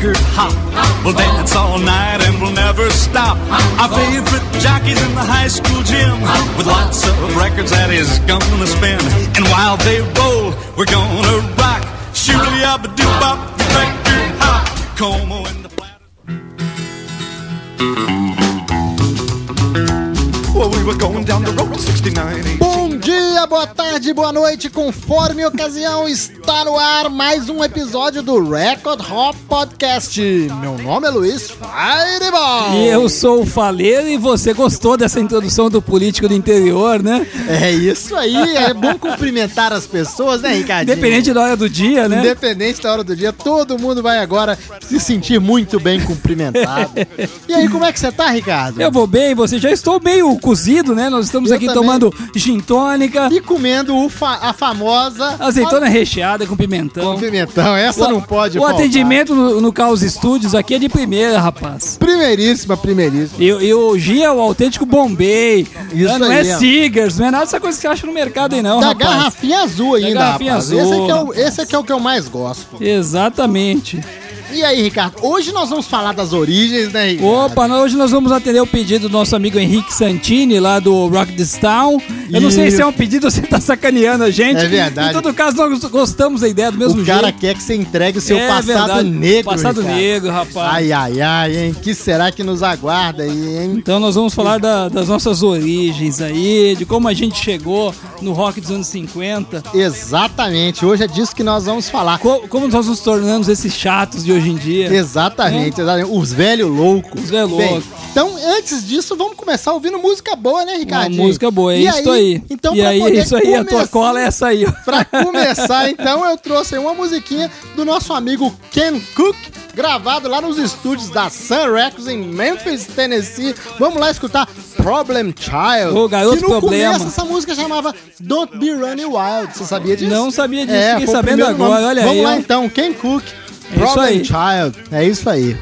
record hop. We'll dance all night and we'll never stop. Our favorite jockeys in the high school gym with lots of records that is gonna spin. And while they roll, we're gonna rock. Shooby up a doo bop, record hop. Como and the Well, Bom dia, boa tarde, boa noite, conforme ocasião, está no ar mais um episódio do Record Hop Podcast. Meu nome é Luiz Fireball. E eu sou o Faleiro e você gostou dessa introdução do político do interior, né? É isso aí, é bom cumprimentar as pessoas, né, Ricardinho? Independente da hora do dia, né? Independente da hora do dia, todo mundo vai agora se sentir muito bem cumprimentado. e aí, como é que você tá, Ricardo? Eu vou bem, você já estou meio cozido, né? Nós estamos Eu aqui também. tomando gin tônica, E comendo o fa- a famosa azeitona recheada com pimentão. com pimentão. Essa não pode O faltar. atendimento no, no Caos Studios aqui é de primeira, rapaz. Primeiríssima, primeiríssima. E, e o Gia é o autêntico Bombay. Isso né? não é ó. Seegers, não é nada dessa coisa que você acha no mercado aí, não, Da rapaz. garrafinha azul ainda, garrafinha rapaz. azul, esse, aqui é o, esse aqui é o que eu mais gosto. Exatamente. E aí, Ricardo, hoje nós vamos falar das origens, né, Ricardo? Opa, hoje nós vamos atender o pedido do nosso amigo Henrique Santini, lá do Rock This Town. Eu não sei se é um pedido ou se tá sacaneando a gente. É verdade. Em todo caso, nós gostamos da ideia do mesmo O cara jeito. quer que você entregue o seu É passado verdade. negro, Passado Ricardo. negro, rapaz. Ai, ai, ai, hein? Que será que nos aguarda aí, hein? Então nós vamos falar da- das nossas origens aí, de como a gente chegou no rock dos anos 50, Exatamente, hoje é disso que nós vamos falar. co- como nós nos tornamos esses chatos de hoje em dia. Exatamente, exatamente. os velhos loucos. Os velhos loucos. Então, antes disso, vamos começar ouvindo música boa, né, Uma Ricardo? música boa, é E isso aí. Então, e pra aí, poder isso aí, a tua começar- cola é essa aí. ó. Pra começar, então, eu trouxe aí uma musiquinha do nosso amigo Ken Cook, gravado lá nos estúdios da Sun Records em Memphis, Tennessee. Vamos lá escutar Problem Child. Ô, Garoto que no Problema. começo essa música chamava Don't Be Running Wild. Você sabia disso? Não sabia disso, É, fiquei o sabendo agora, nome. olha Vamos aí. lá ó. então, Ken Cook, É isso aí. Child. É isso aí.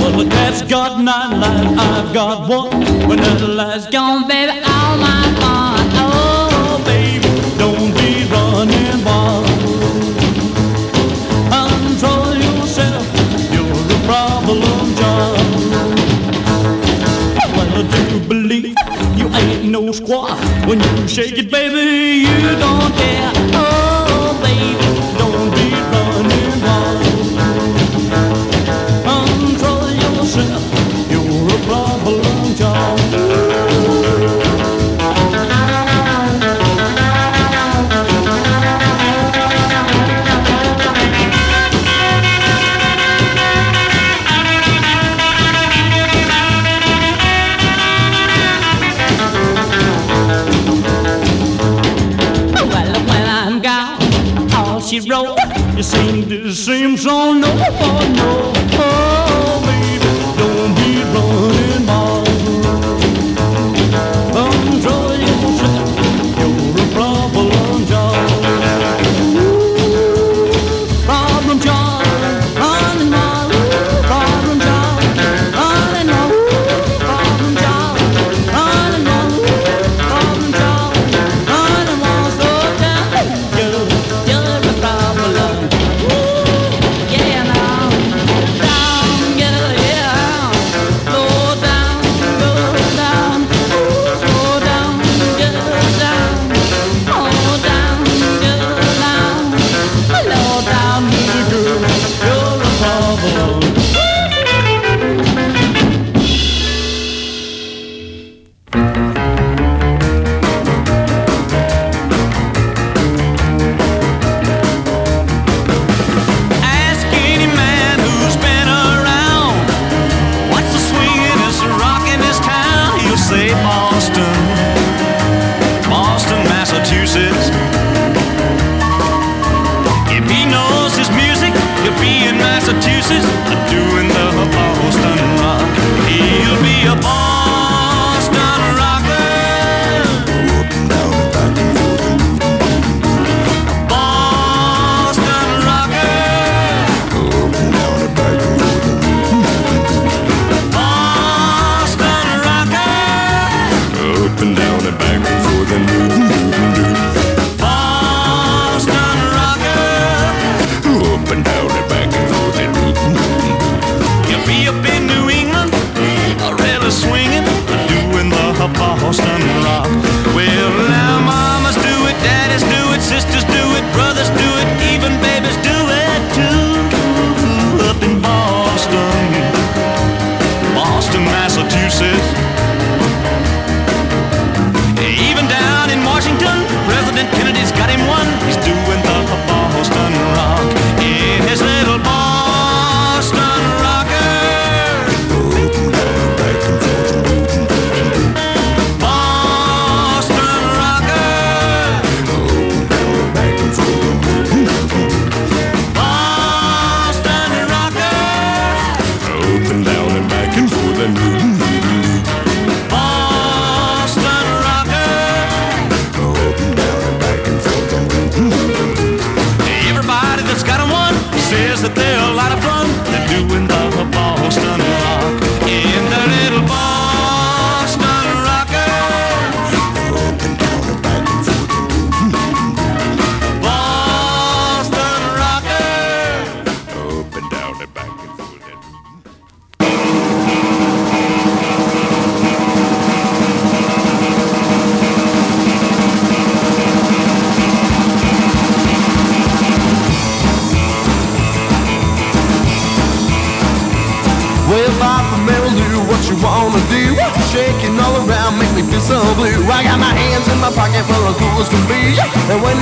Well, the cat's got nine lives, I've got one. When the light's gone, baby, all my no squaw. When you shake it, baby, you don't care. Oh, baby, sing the same song, no, oh, no.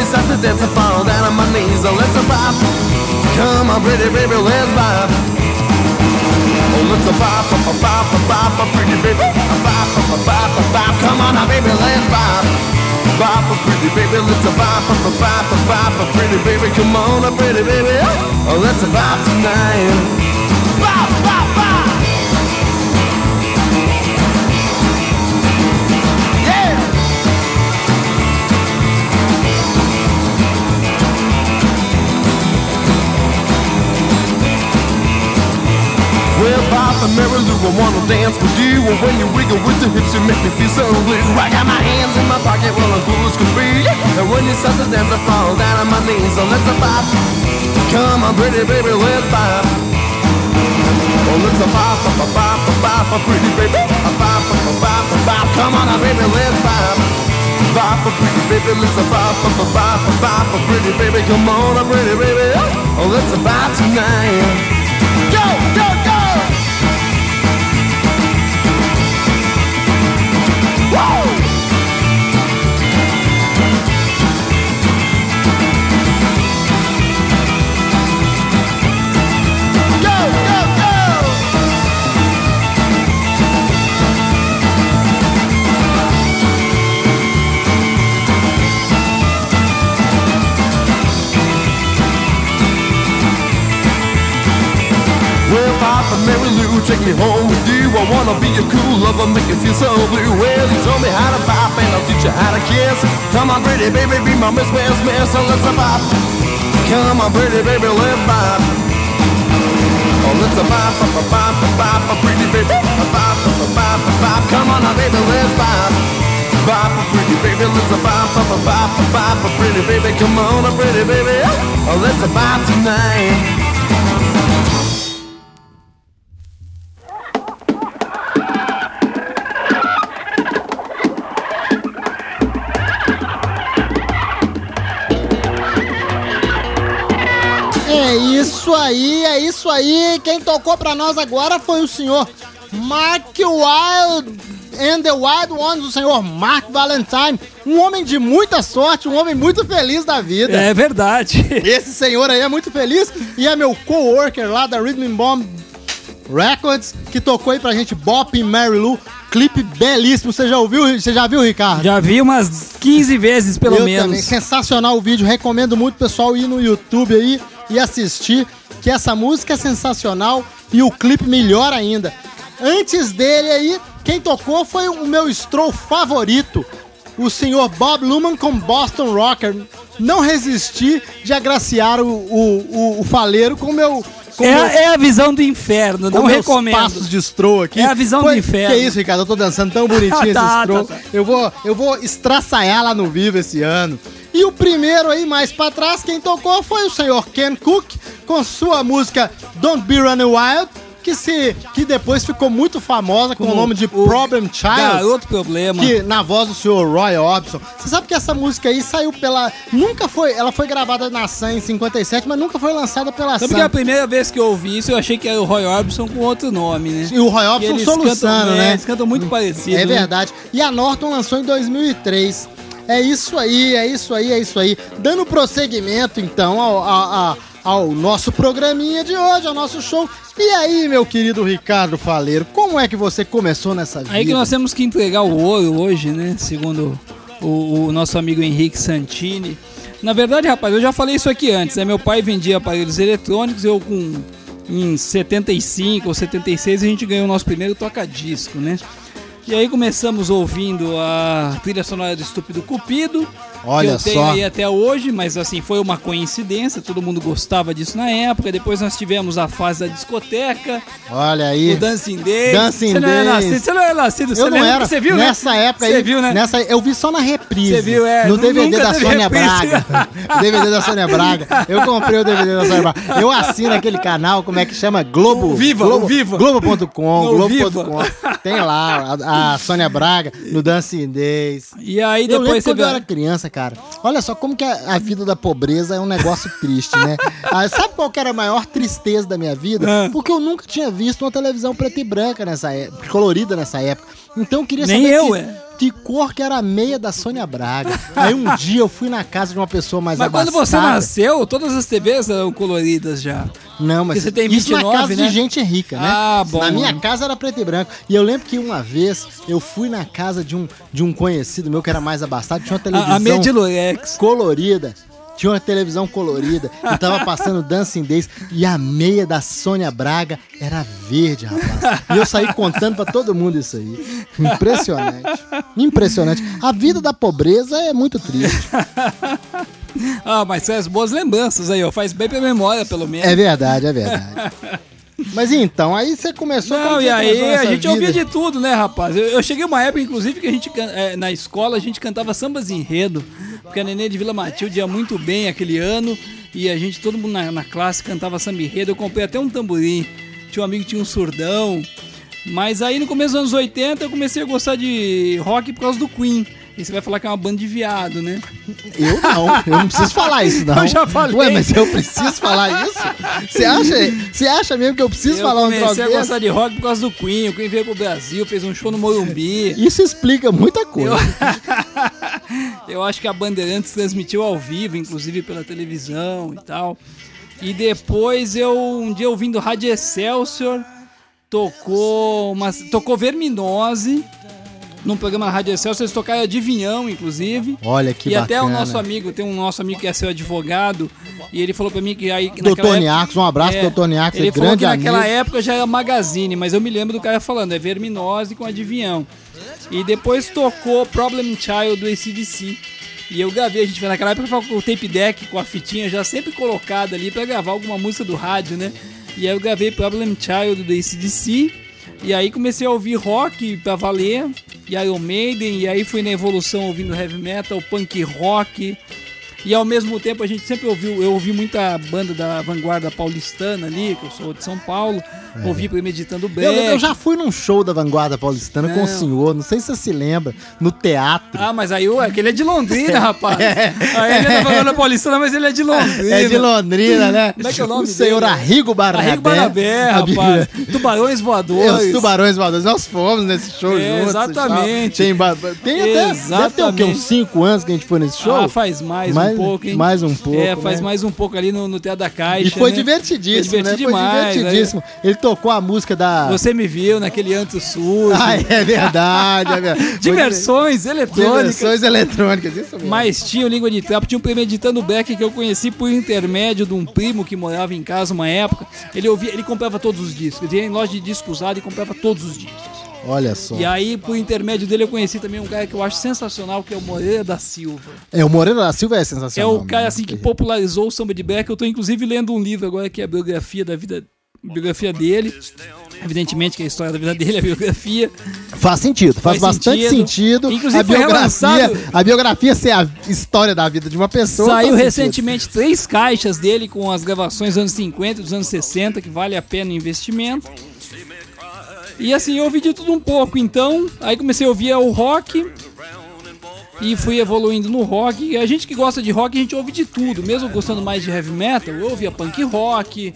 It's time to dance, I fall down on my knees. So let's vibe. Come on, pretty baby, let's vibe. Oh, let's vibe, vibe, vibe, vibe, vibe, pretty baby. Vibe, vibe, vibe, vibe, come on baby, let's vibe. Vibe, pretty baby, let's vibe, vibe, vibe, vibe, pretty baby, come on, pretty baby. Oh, let's vibe tonight. Vibe, vibe, vibe. Papa Mary Lou, I wanna dance with you. And when you wiggle with the hips, you make me feel so blue. I got my hands in my pocket, well, I'm cool as can be. And when you start to dance, I fall down on my knees. So let's bop. Come on, pretty baby, let's bop. Oh, let's bop, bop, bop, bop, bop, pretty baby. Bop, bop, bop, bop. Come on, baby, let's. Bop, a pretty baby, let's bop, bop, bop, bop, pretty baby. Come on, now, pretty baby. Oh, let's a bop tonight. Go, go, go! Woo! Mary Lou, take me home with you. I wanna be your cool lover, make you feel so blue. Well, you told me how to pop and I'll teach you how to kiss. Come on, pretty baby, be my miss, miss, miss, so let's pop. Come on, pretty baby, let's pop. Oh, let's pop, pop, pop, pop, pop, pop, pretty baby, pop, pop, pop, pop, pop. Come on, baby, let's pop. Pop, pretty baby, let's pop, pop, pop, pop, pop, pretty baby, come on, pretty baby. Oh, let's pop tonight. Isso aí, é isso aí. Quem tocou pra nós agora foi o senhor Mark Wild and the Wild Ones, o senhor Mark Valentine. Um homem de muita sorte, um homem muito feliz da vida. É verdade. Esse senhor aí é muito feliz e é meu co-worker lá da Rhythm Bomb Records, que tocou aí pra gente Bop e Mary Lou. Clipe belíssimo. Você já ouviu? Você já viu, Ricardo? Já vi umas 15 vezes, pelo Eu menos. também. Sensacional o vídeo. Recomendo muito o pessoal ir no YouTube aí e assistir, que essa música é sensacional e o clipe melhor ainda. Antes dele aí, quem tocou foi o meu stroll favorito, o senhor Bob Luman com Boston Rocker. Não resisti de agraciar o, o, o, o faleiro com o meu... É, meu- é a visão do inferno, não meus recomendo. passos de stroll aqui. É a visão do inferno. Que isso, Ricardo? Eu tô dançando tão bonitinho esse Tá, stroll. tá, tá. Eu vou, eu vou estraçaiar lá no vivo esse ano. E o primeiro aí, mais pra trás, quem tocou foi o senhor Ken Cook, com sua música Don't Be Running Wild, que, se, que depois ficou muito famosa com o nome de o Problem Child. Garoto problema. Que na voz do senhor Roy Orbison. Você sabe que essa música aí saiu pela. Nunca foi. Ela foi gravada na Sun em 57, mas nunca foi lançada pela Sun. que a primeira vez que eu ouvi isso, eu achei que era o Roy Orbison com outro nome, né? E o Roy Orbison soluçando, cantam, né? Eles cantam muito parecido. É né? verdade. E a Norton lançou em 2003. É isso aí, é isso aí, é isso aí. Dando prosseguimento, então, ao, ao- nosso programinha de hoje, ao nosso show. E aí, meu querido Ricardo Faleiro, como é que você começou nessa vida? Aí que nós temos que entregar o ouro hoje, né? Segundo o, o nosso amigo Henrique Santini. Na verdade, rapaz, eu já falei isso aqui antes, né? Meu pai vendia aparelhos eletrônicos, eu com em 75 ou 76 a gente ganhou o nosso primeiro toca-disco, né? E aí começamos ouvindo a trilha sonora do Estúpido Cupido. Olha eu tenho só. aí até hoje, mas assim, foi uma coincidência, todo mundo gostava disso na época. Depois nós tivemos a fase da discoteca, Olha aí. o Dancing Days. Dancing você não era nascido, você não era nascido, você Eu não lembra? era. Você viu, nessa né? época Você aí. viu, né? Nessa, eu vi só na reprise. Você viu, é, No DVD da Sônia reprise. Braga. DVD da Sônia Braga. Eu comprei o DVD da Sônia Braga. Eu assino aquele canal, como é que chama? Globo. O Viva, Globo, Viva. Globo.com. Globo.com. Tem lá a, a Sônia Braga no Dancing Days. E aí Eu lembro depois você quando eu viu. era criança, cara. Olha só como que a, a vida da pobreza é um negócio triste, né? Ah, sabe qual que era a maior tristeza da minha vida? Ah. Porque eu nunca tinha visto uma televisão preta e branca nessa época, colorida nessa época. Então eu queria Nem saber eu, que, é. Que cor que era a meia da Sônia Braga. Aí um dia eu fui na casa de uma pessoa mais Mas quando você abastada. nasceu, todas as TVs eram coloridas já. Não, mas Porque você tem isso na 29, casa né? de gente rica, né? Ah, bom. Na minha casa era preto e branco. E eu lembro que uma vez eu fui na casa de um, de um conhecido meu que era mais abastado, tinha uma televisão A, a de colorida. Tinha uma televisão colorida e tava passando Dancing Days e a meia da Sônia Braga era verde, rapaz. E eu saí contando pra todo mundo isso aí. Impressionante. Impressionante. A vida da pobreza é muito triste. Ah, mas faz boas lembranças aí, ó. Faz bem pra memória, pelo menos. É verdade, é verdade. Mas então, aí você começou Não, e aí a gente vida? ouvia de tudo, né, rapaz? Eu, eu cheguei uma época, inclusive, que a gente, eh, na escola, a gente cantava sambas enredo, porque a Nenê de Vila Matilde ia muito bem aquele ano, e a gente, todo mundo na, na classe cantava samba enredo. Eu comprei até um tamborim, tinha um amigo que tinha um surdão, mas aí no começo dos anos 80 eu comecei a gostar de rock por causa do Queen. E você vai falar que é uma banda de viado, né? Eu não, eu não preciso falar isso, não. Eu já falei. Ué, mas eu preciso falar isso? Você acha, você acha mesmo que eu preciso eu falar um troço comecei a gostar de rock por causa do Queen. O Queen veio pro Brasil, fez um show no Morumbi. Isso explica muita coisa. Eu acho que a Bandeirantes transmitiu ao vivo, inclusive pela televisão e tal. E depois eu, um dia ouvindo Rádio Excelsior, tocou uma, tocou Verminose num programa na Rádio Excelsior, eles tocaram Adivinhão, inclusive. Olha que e bacana. até o nosso amigo, tem um nosso amigo que é seu advogado, e ele falou pra mim que aí Doutor Niarcos, um abraço, é, doutor Niarcos, Ele é falou que naquela amigo. época já era Magazine, mas eu me lembro do cara falando, é Verminose com Adivinhão. E depois tocou Problem Child do ACDC. E eu gravei, a gente naquela época com o tape deck, com a fitinha já sempre colocada ali pra gravar alguma música do rádio, né? E aí eu gravei Problem Child do ACDC. E aí comecei a ouvir rock pra valer, e Iron Maiden, e aí fui na evolução ouvindo heavy metal, punk rock. E ao mesmo tempo a gente sempre ouviu, eu ouvi muita banda da vanguarda paulistana ali, que eu sou de São Paulo, ouvi Premeditando. É. Eu, eu já fui num show da Vanguarda Paulistana com o Não. senhor, não sei se você se lembra, no teatro. Ah, mas aí o- aquele é de Londrina, rapaz. Aí ele é da vanguarda paulistana, mas ele é de Londrina. É de Londrina, né? Como é que é o nome senhor dele? Arrigo Barnabé. Arrigo Barnabé, Bíblia. rapaz. Tubarões É, voadores. os tubarões voadores, nós fomos nesse show É, juntos. exatamente. Tem, tem até, deve ter o quê? Exatamente. Uns 5 anos que a gente foi nesse show? Ah, faz mais, Mais- um pouco, hein? mais um pouco, É, faz né? mais um pouco ali no, no Teatro da Caixa. E foi né? divertidíssimo, Foi né? divertido demais, foi divertidíssimo. Ele tocou a música da. Você me viu naquele anto sujo. Ah, é verdade, é verdade. Foi Diversões eletrônicas. Diversões eletrônicas, isso mesmo. Mas tinha o Língua de Trapo, tinha o Premeditando Black que eu conheci por intermédio de um primo que morava em casa uma época. Ele ouvia, ele comprava todos os discos. Ele ia em loja de disco usado e comprava todos os discos. Olha só. E aí, por intermédio dele, eu conheci também um cara que eu acho sensacional, que é o Moreira da Silva. É, o Moreira da Silva é É sensacional. o cara né? assim que popularizou o samba de black. Eu tô inclusive lendo um livro agora que é a biografia da vida, biografia dele. Evidentemente que a história da vida dele é a biografia. Faz sentido, faz, Faz bastante sentido. sentido. Inclusive a biografia, a biografia ser a história da vida de uma pessoa. Saiu faz sentido. recentemente três caixas dele com as gravações dos anos 50 e dos anos 60, que vale a pena o investimento. E assim, eu ouvi de tudo um pouco, então, aí comecei a ouvir o rock e fui evoluindo no rock. E a gente que gosta de rock, a gente ouve de tudo, mesmo gostando mais de heavy metal, eu ouvia punk rock.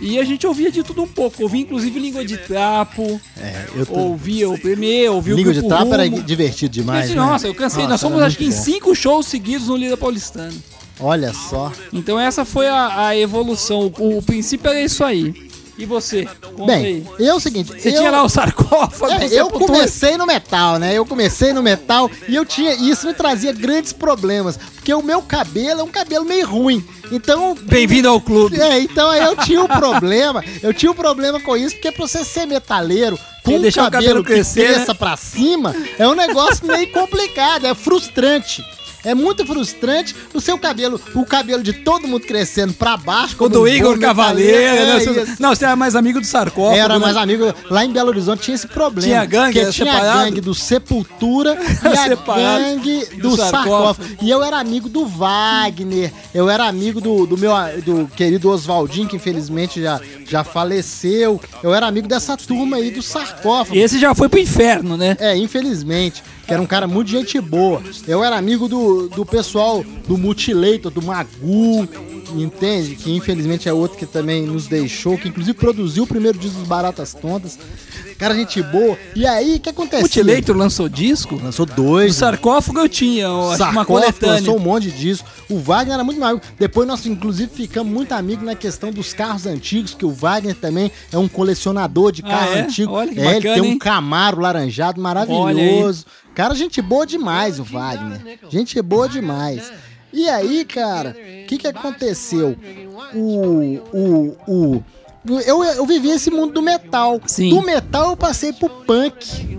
E a gente ouvia de tudo um pouco, ouvia inclusive língua de trapo, É, eu tô... ouvia o Premier, ouvia Língua o de Grupo trapo era divertido demais. Gente, né? Nossa, eu cansei. Nossa, Nós fomos acho que em cinco shows seguidos no Lira Paulistano. Olha só. Então essa foi a, a evolução. O, o princípio era isso aí. E você? Bem, eu é o seguinte. Você eu... tinha lá o sarcófago, É, do eu Sepultura. comecei no metal, né? Eu comecei no metal e eu tinha. Isso me trazia grandes problemas. Porque o meu cabelo é um cabelo meio ruim. Então. Bem-vindo ao clube. É, então aí eu tinha um problema. Eu tinha um problema com isso, porque pra você ser metaleiro, com um deixar o cabelo, cabelo que crescer, cresça pra cima, é um negócio meio complicado, é frustrante. É muito frustrante o seu cabelo, o cabelo de todo mundo crescendo pra baixo. O do Igor Cavaleiro. né? É. Não, você era mais amigo do sarcófago. Era né? mais amigo. Lá em Belo Horizonte tinha esse problema. Tinha gangue, tinha a separado? gangue do Sepultura e a Separado gangue do do sarcófago. sarcófago. E eu era amigo do Wagner. Eu era amigo do, do meu do querido Oswaldinho, que infelizmente já, já faleceu. Eu era amigo dessa turma aí do sarcófago. Esse já foi pro inferno, né? É, infelizmente. Que era um cara muito gente boa. Eu era amigo do, do pessoal do Mutilator, do Magu, entende? Que infelizmente é outro que também nos deixou, que inclusive produziu o primeiro disco dos Baratas Tontas. Cara, gente boa. E aí, o que aconteceu? Mutilator lançou disco? Lançou O dois. sarcófago eu tinha, eu acho uma coletânea. lançou um monte disso. O Wagner era muito amigo. Depois nós, inclusive, ficamos muito amigos na questão dos carros antigos, que o Wagner também é um colecionador de Ah, carro é? antigo. Olha que é, ele bacana, tem um hein? Camaro laranjado maravilhoso. Cara, gente boa demais o Wagner. Gente boa demais. E aí, cara, o que que aconteceu? O, o, o, eu, eu vivi esse mundo do metal. Sim. Do metal eu passei pro punk.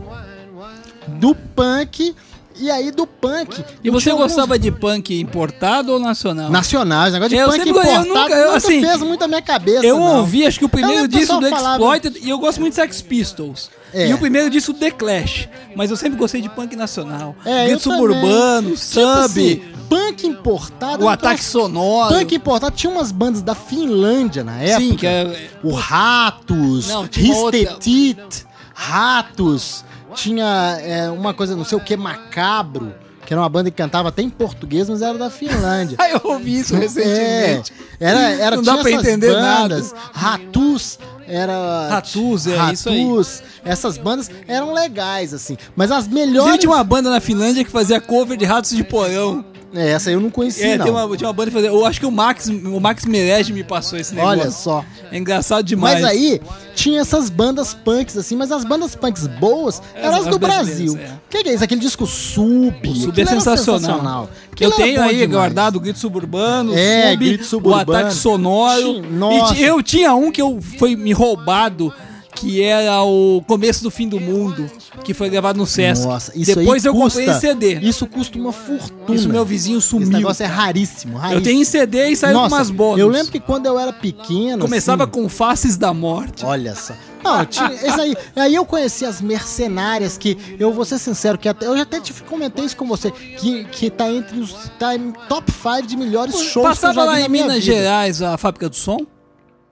Do punk, e aí do punk. E eu você tinha alguns gostava de punk importado ou nacional? Nacionais, negócio de Eu punk sempre- eu importado nunca- eu, nunca assim, fez muito a minha cabeça. Eu não. ouvi, acho que o primeiro lembro que o disco do falava- Exploited, e eu gosto muito de Sex Pistols. É. E o primeiro disco do The Clash. Mas eu sempre gostei de punk nacional. É, Grito eu suburbano, também. sub, Tipo assim, punk importado. o eu ataque trouxe- sonoro. Punk importado tinha umas bandas da Finlândia na época. Sim, que é. O Ratos, uma outra- Ristetit, Ratos, tinha é, uma coisa, não sei o que, Macabro, que era uma banda que cantava até em português, mas era da Finlândia. Ah, eu ouvi isso recentemente. É, era, era, Não dá pra entender bandas. Ratus era. Ratus, é isso aí. Ratus, Essas bandas eram legais, assim. Mas as melhores. tinha uma banda na Finlândia que fazia cover de Ratos de Porão. É, essa eu não conhecia, É, não. tem uma, tinha uma banda fazia. Eu acho que o Max, o Max Merege me passou esse negócio. Olha só. É engraçado demais. Mas aí tinha essas bandas punks, assim, mas as bandas punks boas eram as do Brasil. é. O que, que é isso? Aquele disco Sub. O Sub é sensacional. Aquilo Eu tenho aí demais. guardado o Grito Suburbano, É, o Sub, Grito o Suburbano. Ataque Sonoro. Tinha- E eu tinha um que eu, foi me roubado, que era o Começo do Fim do Mundo, que foi gravado no Sesc. Nossa, isso Depois eu custa, comprei em CD. Isso custa uma fortuna. Isso meu vizinho Esse sumiu. negócio é raríssimo, raríssimo. Eu tenho em CD e saiu Nossa, com umas bônus. Eu lembro que quando eu era pequeno. Começava assim, com Faces da Morte. Olha só. Não, tinha, esse aí, aí eu conheci as mercenárias que, eu vou ser sincero, que até, eu já até te comentei isso com você, que, que tá entre os tá em top 5 de melhores shows que eu Passava já vi lá em Minas vida. Gerais a Fábrica do Som?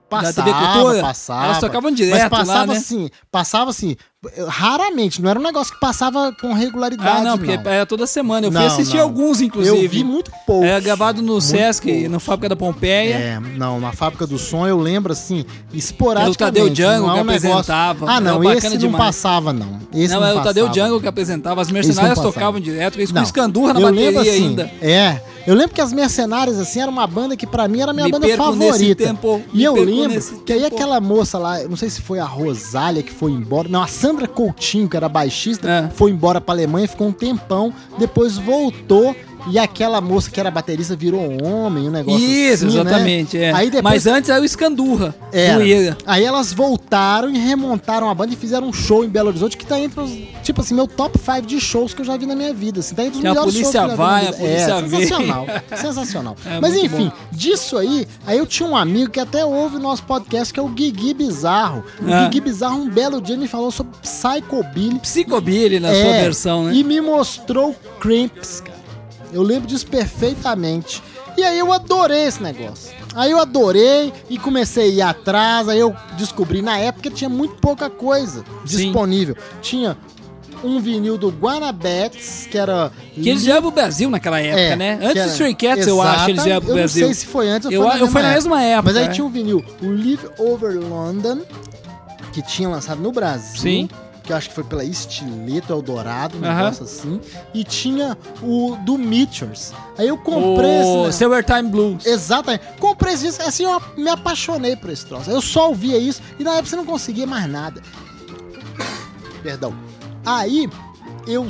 Passava, da TV Cultura, passava. elas tocavam direto mas passava lá, né? assim, passava assim, raramente, não era um negócio que passava com regularidade, Ah, não, porque era toda semana. Eu fui Não, assistir não. alguns, inclusive. Eu vi muito pouco. É gravado no Sesc, poucos. no Fábrica da Pompeia. É, não, na fábrica do som eu lembro assim, esporadicamente. É o Tadeu Django não é que um negócio- apresentava, Ah, não, era esse não demais. passava não. Esse não, não, era o Tadeu. Django que apresentava. As não mercenárias tocavam direto. Eles com Não. escandurra na eu bateria lembro assim, ainda. É, eu lembro que as Mercenárias, assim, era uma banda que pra mim era a minha Me banda favorita. tempo, e eu lembro que aí aquela moça lá, não sei se foi a Rosália que foi embora, não, a Sandra Coutinho, que era baixista, É. foi embora pra Alemanha, ficou um tempão, depois voltou e aquela moça que era baterista virou um homem, um negócio Isso, assim, né? exatamente. é. Aí depois Mas antes era o escandurra. era. Ira. Aí elas voltaram e remontaram a banda e fizeram um show em Belo Horizonte que tá entre os, tipo assim, meu top 5 de shows que eu já vi na minha vida. Assim, tá entre os Que a melhores polícia shows que eu já vai, vi a vida. polícia é, vem. sensacional. sensacional. É Mas enfim, bom. disso aí, aí eu tinha um amigo que até ouve o nosso podcast, que é o Guigui Bizarro. O Ah. Guigui Bizarro, um belo dia, me falou sobre Psychobilly. Psicobilly na É, sua versão, né? E me mostrou Cramps, cara. Eu lembro disso perfeitamente. E aí eu adorei esse negócio. Aí eu adorei e comecei a ir atrás. Aí eu descobri na época tinha muito pouca coisa Sim. disponível. Tinha um vinil do Guanabetes, que era. Que eles vieram pro Brasil naquela época, É, né? Antes do Stray Cats, eu acho, eles vieram pro Eu Brasil. não sei se foi antes ou Eu foi na eu fui na mesma época, Mas aí é. tinha um vinil, o Live Over London, que tinha lançado no Brasil. Sim. Que eu acho que foi pela Estileto Eldorado, um Aham. negócio assim. E tinha o do Meteors. Aí eu comprei O esse. Summertime Blues. Exatamente. Comprei esse disco, assim, eu me apaixonei por esse troço. Eu só ouvia isso e na época você não conseguia mais nada. Perdão. Aí eu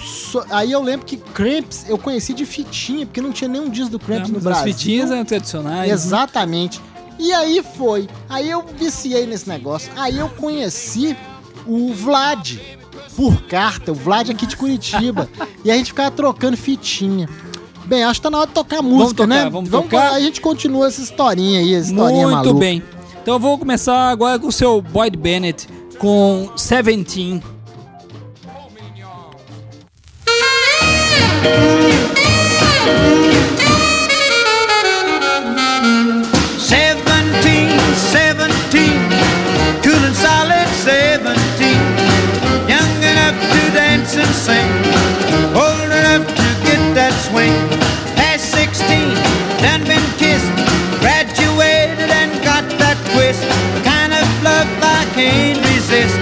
aí eu lembro que Cramps eu conheci de fitinha, porque não tinha nenhum disco do Cramps Não, no mas as Brasil. fitinhas eram tradicionais. né? Exatamente. E aí foi. Aí eu viciei nesse negócio. Aí eu conheci o Vlad por carta, o Vlad aqui de Curitiba. e a gente ficava trocando fitinha. Bem, acho que tá na hora de tocar música, vamos tocar, né? Vamos, vamos tocar. A gente continua essa historinha aí, essa historinha Muito maluca. Muito bem. Então eu vou começar agora com o seu Boyd Bennett com Seventeen. sing. Old enough to get that swing. Past 16, done been kissed. Graduated and got that twist. Kind of love I can't resist.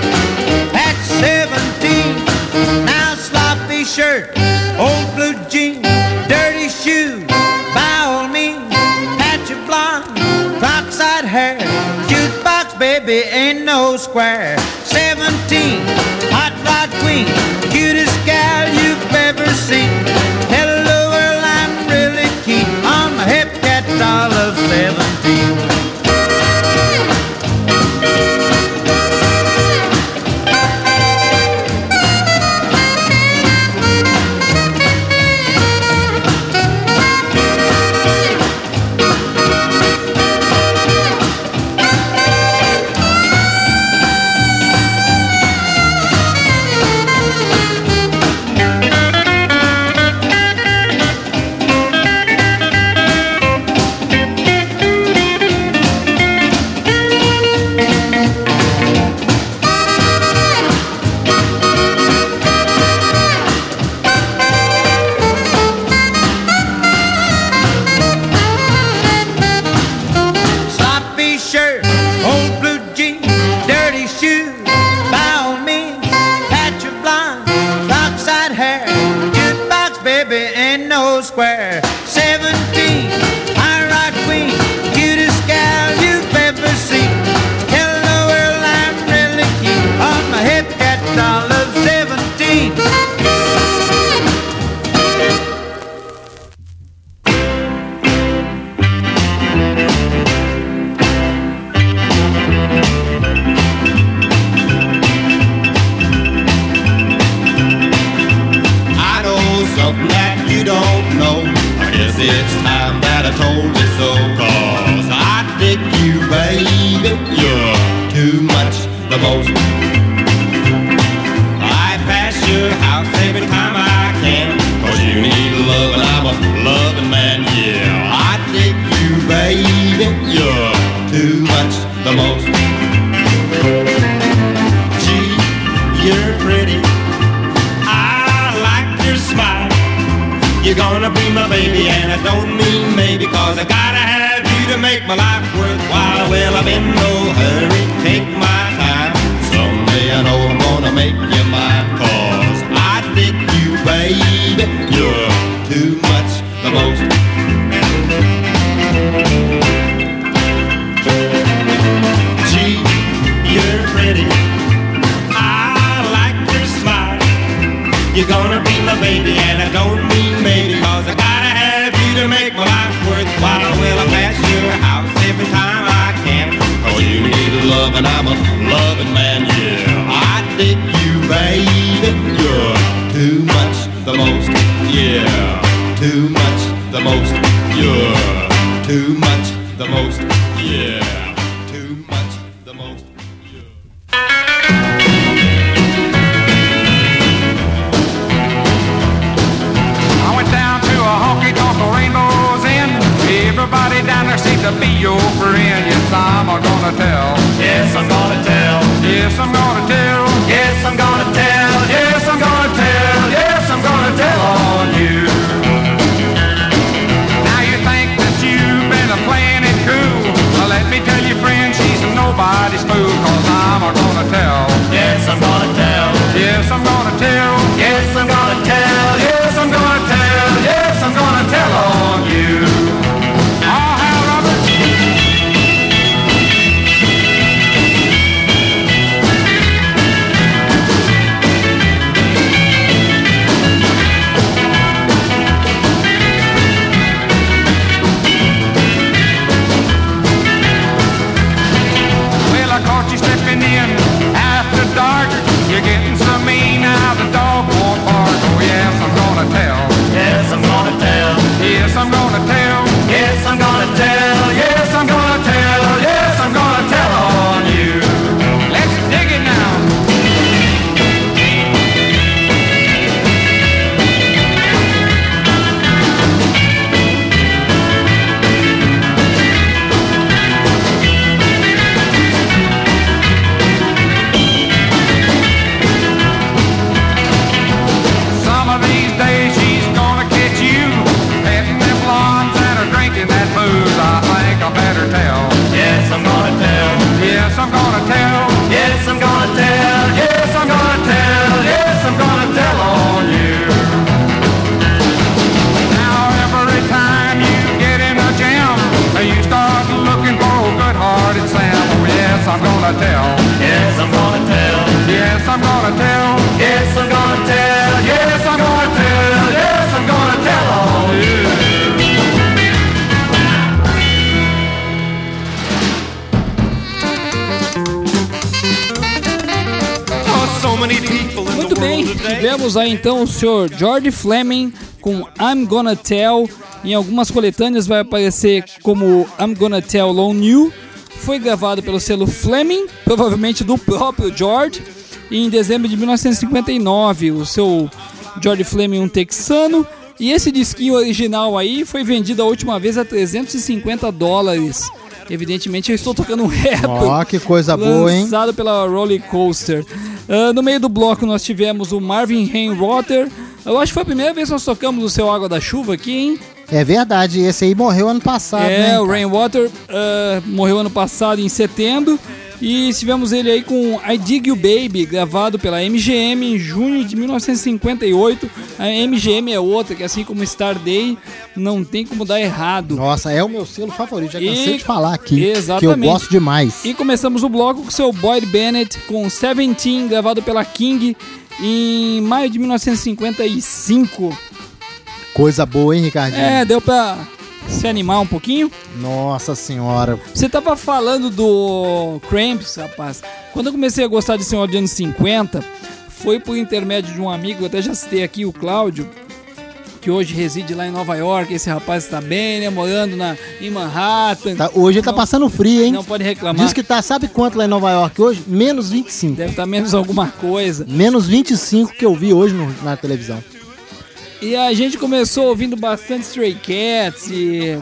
At 17, now sloppy shirt, old blue jeans, dirty shoes. By all means, patch of blonde, peroxide hair. Jukebox baby ain't no square. 17, hot rod queen. dollar seventeen. square. Então o senhor George Fleming com I'm Gonna Tell. Em algumas coletâneas vai aparecer como I'm Gonna Tell Lone You. Foi gravado pelo selo Fleming, provavelmente do próprio George. E em dezembro de 1959, o seu George Fleming, um texano. E esse disquinho original aí foi vendido a última vez a 350 dólares. Evidentemente eu estou tocando um rap. Ó, que coisa boa, hein? Lançado pela Roller Coaster. Ah, no meio do bloco nós tivemos o Marvin Rainwater. Eu acho que foi a primeira vez que nós tocamos o seu Água da Chuva aqui, hein? É verdade, esse aí morreu ano passado, é, né? o Rainwater ah, morreu ano passado em setembro. E tivemos ele aí com I Dig You Baby, gravado pela MGM em junho de 1958. A MGM é outra, que assim como Star Day, não tem como dar errado. Nossa, é o meu selo favorito, já E- cansei de falar aqui. Exatamente. Que eu gosto demais. E começamos o bloco com o seu Boyd Bennett com Seventeen, gravado pela King em maio de 1955. Coisa boa, hein, Ricardinho? É, deu pra se animar um pouquinho. Nossa senhora. Você tava falando do Cramps, rapaz. Quando eu comecei a gostar desse final de anos 50, foi por intermédio de um amigo, eu até já citei aqui, o Cláudio, que hoje reside lá em Nova York. Esse rapaz está bem, né? Morando na, em Manhattan. Tá- hoje ele tá passando frio, hein? Não pode reclamar. Diz que tá, sabe quanto lá em Nova York hoje? Menos 25. Deve estar menos alguma coisa. Menos 25 que eu vi hoje no- na televisão. E a gente começou ouvindo bastante Stray Cats e.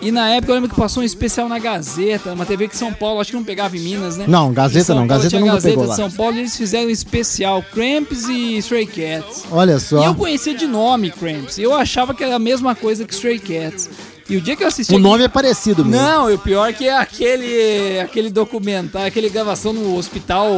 E na época eu lembro que passou um especial na Gazeta, uma TV que São Paulo, acho que não pegava em Minas, né? Não, Gazeta não, Paulo Gazeta nunca Gazeta pegou de lá. São Paulo e eles fizeram um especial Cramps e Stray Cats. Olha E eu só. conhecia de nome Cramps. Eu achava que era a mesma coisa que Stray Cats. E o dia que eu assisti. O nome é parecido mesmo. Não, e o pior que é aquele, aquele documentário, aquele gravação no hospital.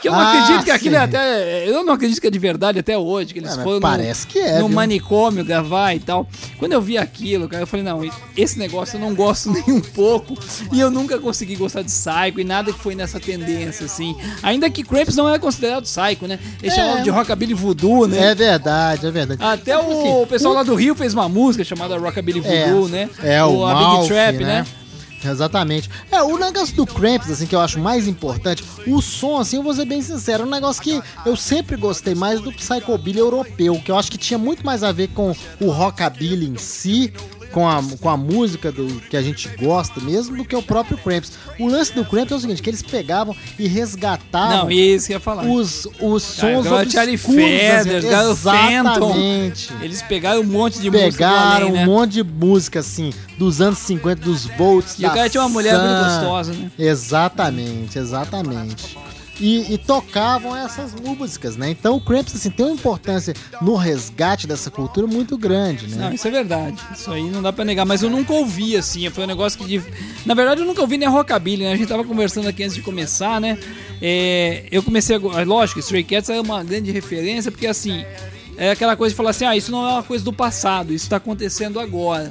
Que eu não Ah, acredito que aquilo é sim. até. Eu não acredito que é de verdade até hoje. Que eles É, foram. parece no, que é, No viu? manicômio gravar e tal. Quando eu vi aquilo, cara, eu falei, não, esse negócio eu não gosto nem um pouco. E eu nunca consegui gostar de Psycho e nada que foi nessa tendência, assim. Ainda que Cramps não é considerado Psycho, né? Eles É. chamavam de Rockabilly Voodoo, né? É verdade, é verdade. Até o pessoal lá do Rio fez uma música chamada Rockabilly Voodoo, né? É, o, Big Trap, né? Exatamente. É, o negócio do Cramps, assim, que eu acho mais importante, o som, assim, eu vou ser bem sincero, é um negócio que eu sempre gostei mais do psychobilly europeu, que eu acho que tinha muito mais a ver com o rockabilly em si, com a, com a música do que a gente gosta mesmo, do que o próprio Cramps. O lance do Cramps é o seguinte, que eles pegavam e resgatavam Não, isso que ia falar. os, os sons Agora o Charlie obscuros, Feathers, assim. Exatamente. Eles pegaram um monte de música do Pegaram além, um né? monte de música, assim, dos anos 50, dos Volts, E o cara tinha uma mulher muito gostosa, né? Exatamente, exatamente. E, e tocavam essas músicas, né? Então o Cramps, assim, tem uma importância no resgate dessa cultura muito grande, né? Não, isso é verdade. Isso aí não dá pra negar. Mas eu nunca ouvi, assim. Foi um negócio que... Na verdade, eu nunca ouvi nem rockabilly, né? A gente tava conversando aqui antes de começar, né? É, eu comecei a... go- Lógico, Stray Cats é uma grande referência, porque, assim... É aquela coisa de falar assim, ah, isso não é uma coisa do passado, isso tá acontecendo agora.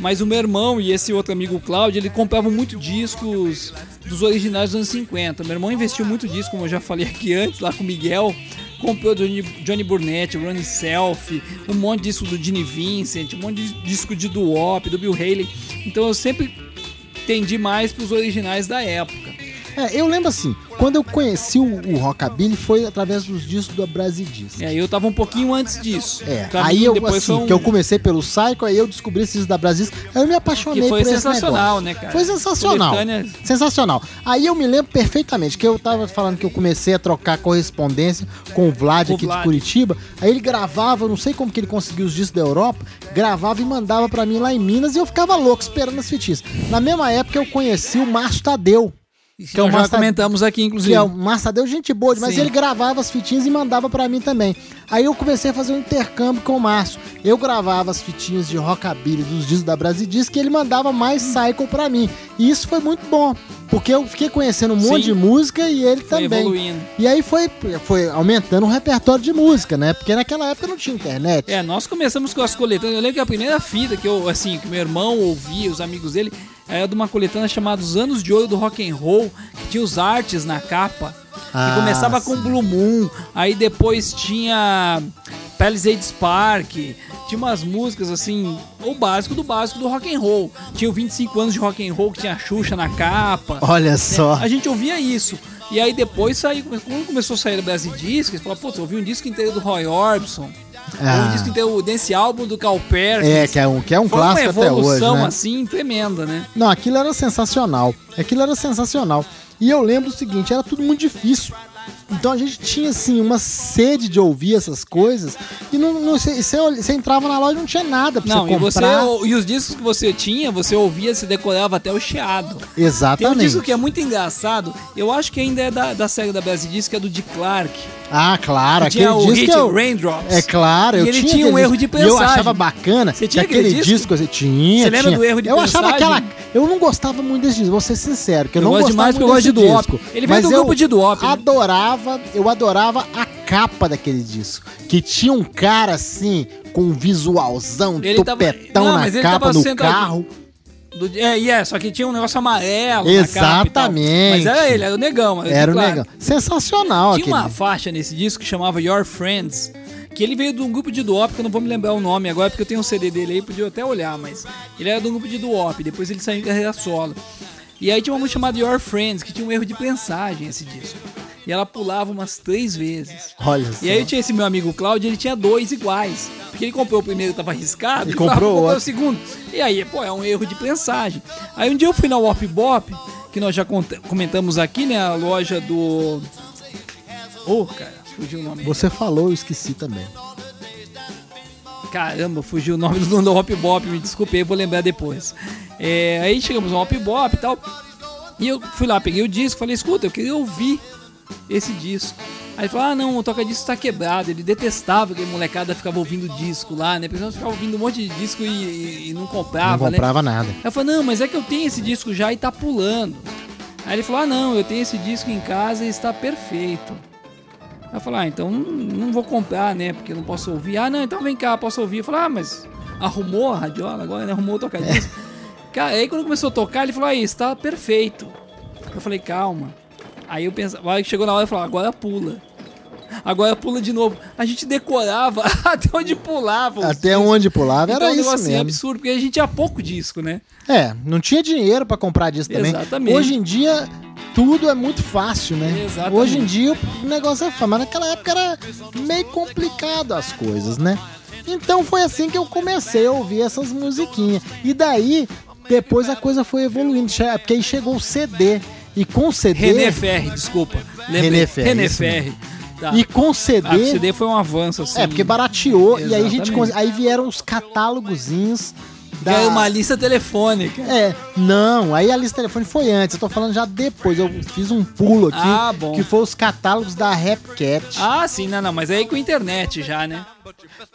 Mas o meu irmão e esse outro amigo, o Cláudio, ele compravam muito discos dos originais dos anos 50. Meu irmão investiu muito disso, como eu já falei aqui antes, lá com o Miguel. Comprou Johnny, Johnny Burnett, Ronnie Self, um monte de disco do Gene Vincent, um monte de disco de Duop, do Bill Haley. Então eu sempre tendi mais pros originais da época. É, eu lembro assim, quando eu conheci o, o Rockabilly foi através dos discos do Brasidisc. É, eu tava um pouquinho antes disso. É, Pra aí mim, eu, assim, um- que eu comecei pelo Psycho, aí eu descobri esses da Brasil, aí eu me apaixonei Que foi por esse sensacional, negócio. né, cara? Foi sensacional. Coletânea- Sensacional. Aí eu me lembro perfeitamente que eu tava falando que eu comecei a trocar correspondência com o Vlad Com aqui Vlad. de Curitiba, aí ele gravava, eu não sei como que ele conseguiu os discos da Europa, gravava e mandava pra mim lá em Minas e eu ficava louco esperando as fitinhas. Na mesma época eu conheci o Márcio Tadeu, Que é o Massa- comentamos aqui, inclusive. que é o Márcio Tadeu, gente boa, mas Sim. ele gravava as fitinhas e mandava pra mim também. Aí eu comecei a fazer um intercâmbio com o Márcio. Eu gravava as fitinhas de rockabilly dos discos da Brasidisc e ele mandava mais cycle pra mim. E isso foi muito bom, porque eu fiquei conhecendo um monte Sim. de música e ele Foi também. evoluindo. E aí foi, foi aumentando o repertório de música, né? Porque naquela época não tinha internet. É, nós começamos com as coletâneas. Eu lembro que a primeira fita que eu, assim, que meu irmão ouvia, os amigos dele, era de uma coletânea chamada Os Anos de Ouro do Rock and Roll, que tinha os artes na capa. Ah, que começava sim. com Blue Moon, aí depois tinha Palisades Park, tinha umas músicas assim, o básico do básico do rock and roll. Tinha o 25 anos de rock and roll que tinha a Xuxa na capa. Olha só. A gente ouvia isso. E aí depois saiu, quando começou a sair do Brasil Disc, eles falaram, putz, eu ouvi um disco inteiro do Roy Orbison. Ah. Um disco inteiro desse álbum do Cal Perkins. É, que é um, que é um uma clássico até hoje, evolução né? assim tremenda, né? Não, aquilo era sensacional. Aquilo era sensacional. E eu lembro o seguinte, era tudo muito difícil. Então a gente tinha assim uma sede de ouvir essas coisas e não, não você, entrava na loja e não tinha nada pra Não, você e você comprar. e os discos que você tinha, você ouvia, se decorava até o chiado. Tem um Exatamente. disco que é muito engraçado, eu acho que ainda é da, da série da Brasil Disc, que é do Dick Clark. Ah, claro, Que tinha aquele o disco eu- Raindrops. É claro, eu ele tinha tinha um aquele erro de disco. E Eu achava bacana Você tinha que aquele aquele disco, você tinha. Você lembra tinha. do erro de Eu achava prensagem? aquela. Eu não gostava muito desse disco, vou ser sincero, que eu, Eu não gosto demais muito eu gosto de disco. Duop. Ele veio do eu grupo de Duop, né? Adorava, eu adorava a capa daquele disco. Que tinha um cara assim, com um visualzão, Ele tava- topetão Não, na capa tava no sentado- carro. Do- é, e é, só que tinha um negócio amarelo. Exatamente. Mas era ele, era o negão. Era o Dick negão. Sensacional Tinha aquele. uma faixa nesse disco que chamava Your Friends, que ele veio de um grupo de duop, que eu não vou me lembrar o nome agora, porque eu tenho um CD dele aí, podia até olhar, mas ele era de um grupo de duop, depois ele saiu em carreira solo. E aí tinha uma música chamada Your Friends, que tinha um erro de prensagem esse disco. E ela pulava umas três vezes. Olha só. E aí tinha esse meu amigo Cláudio, ele tinha dois iguais. Porque ele comprou o primeiro, tava arriscado, E e comprou "Vou comprar outro." o segundo. E aí, pô, é um erro de prensagem. Aí um dia eu fui na Wop Bop, que nós já comentamos aqui, né? A loja do. Ô, cara, fugiu o nome. Você falou, eu esqueci também. Caramba, fugiu o nome do dono da Hop Bop, me desculpei, vou lembrar depois. É, aí chegamos no Hop Bop e tal. E eu fui lá, peguei o disco, falei, escuta, eu queria ouvir esse disco. Aí ele falou, ah não, o toca-disco tá quebrado. Ele detestava que a molecada ficava ouvindo disco lá, né? Porque nós ficava ouvindo um monte de disco e, e- e não comprava, não né? comprava nada. Aí eu falei, não, mas é que eu tenho esse disco já e tá pulando. Aí ele falou, ah não, eu tenho esse disco em casa e está perfeito. Aí eu falei, ah, então não, não vou comprar, né? Porque eu não posso ouvir. Ah, não, então vem cá, posso ouvir. Eu falei, ah, mas arrumou a radiola agora, né? Arrumou o toca-disco. Cara, aí quando começou a tocar, ele falou, aí, está perfeito. Eu falei, calma. Aí eu pensava, aí chegou na hora e falou, agora pula. Agora pula de novo. A gente decorava até onde pulava. Até discos. onde pulava Então, era é um isso negócio assim, mesmo. absurdo, porque a gente tinha pouco disco, né? É, não tinha dinheiro pra comprar disso também. Exatamente. Hoje em dia tudo é muito fácil, né? Exatamente. Hoje em dia o negócio é fácil, mas naquela época era meio complicado as coisas, né? Então foi assim que eu comecei a ouvir essas musiquinhas. E daí, depois a coisa foi evoluindo, porque aí chegou o CD. E CD. René Ferri, desculpa. Lembrei. René Ferri, René Ferri. Tá. E CD. Ah, o CD foi um avanço, assim. É, porque barateou e aí a gente Exatamente. aí vieram os catálogozinhos da Ganhou uma lista telefônica. É, não, aí a lista telefone foi antes, eu tô falando já depois, eu fiz um pulo aqui, Ah, bom. que foi os catálogos da Rapcat. Ah, sim, não, não, mas aí com internet já, né?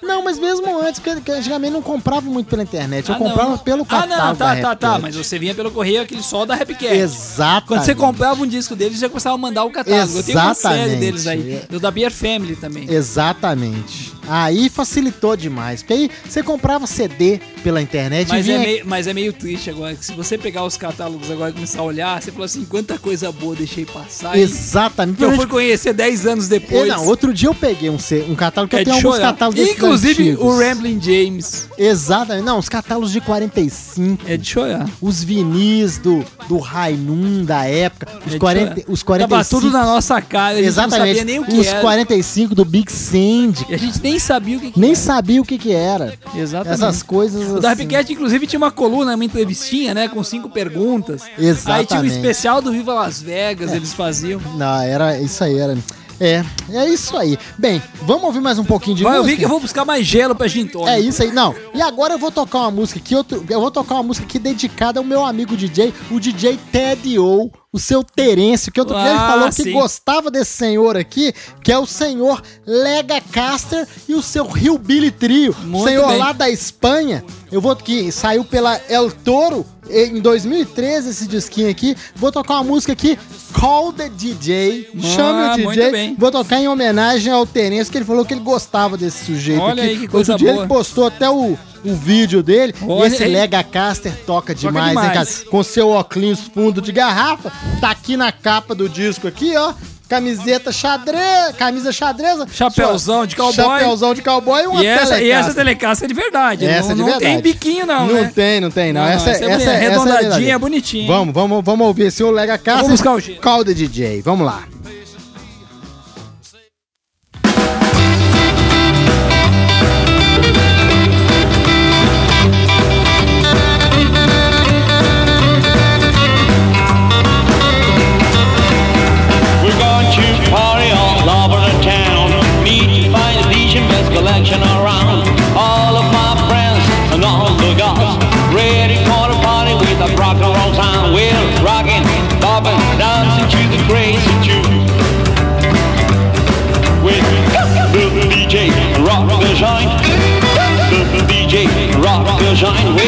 Não, mas mesmo antes, porque antigamente não comprava muito pela internet, eu Ah, não, comprava não. pelo Ah, catálogo não, da tá, tá, tá, Rapcat. mas você vinha pelo correio aquele só da Rapcat. Exatamente. Quando você comprava um disco deles, já começava a mandar o catálogo. Eu tenho uma série Exatamente. deles aí. Os da Beer Family também. Exatamente. Aí facilitou demais, porque aí você comprava CD pela internet Mas e é, vinha... meio, mas é meio triste agora, que se você pegar os catálogos agora e começar a olhar, você fala assim, quanta coisa boa deixei passar. Exatamente. Que eu Então, fui conhecer 10 anos depois. Não, outro dia eu peguei um, um catálogo que é eu tenho alguns chorar. catálogos Inclusive antigos. o Rambling James. Exatamente. Não, os catálogos de 45. É de chorar. os vinis do, do Rainum da época, os, É de 40, chorar. os 45. Tava tudo na nossa cara, a gente Exatamente. não sabia nem o que os era. 45 do Big Sandy. E a gente nem sabia o que, que Nem era. sabia o que que era. Exatamente. Essas coisas O assim. Rapcat, inclusive, tinha uma coluna, uma entrevistinha, né? Com cinco perguntas. Exatamente. Aí tinha o especial do Viva Las Vegas, eles faziam. Não, era isso aí, era. É, é isso aí. Bem, vamos ouvir mais um pouquinho de Vai música? ouvir que eu vou buscar mais gelo pra tônica. É isso aí, não. E agora eu vou tocar uma música aqui, outro, eu vou tocar uma música aqui dedicada ao meu amigo DJ, o DJ Ted O, o seu Terêncio, que outro dia ele Ah, falou que sim. gostava desse senhor aqui, que é o senhor Lega Caster e o seu Hillbilly Trio. Muito senhor bem. lá da Espanha. Eu vou que saiu pela El Toro em 2013 esse disquinho aqui. Vou tocar uma música aqui, Call the DJ. Chame o Ah, DJ. Vou tocar em homenagem ao Terêncio, que ele falou que ele gostava desse sujeito Olha aqui. aí que coisa Outro dia boa. ele postou até o, um vídeo dele. E esse hein? Lega Caster toca, toca demais, hein, cara? Com seu óculos fundo de garrafa, tá aqui na capa do disco aqui, ó camiseta xadrez, camisa xadrez, chapéuzão de cowboy. Chapéuzão de cowboy e uma e essa, telecasca. E essa telecasca é de verdade. Essa não, de verdade. não tem biquinho, não. Não né? tem, não tem, não. não essa, é- essa, é, é-, é redondadinha, é bonitinha. Vamos, vamos, vamos ouvir esse Olega Caster. Vamos buscar o Calda DJ. Vamos lá.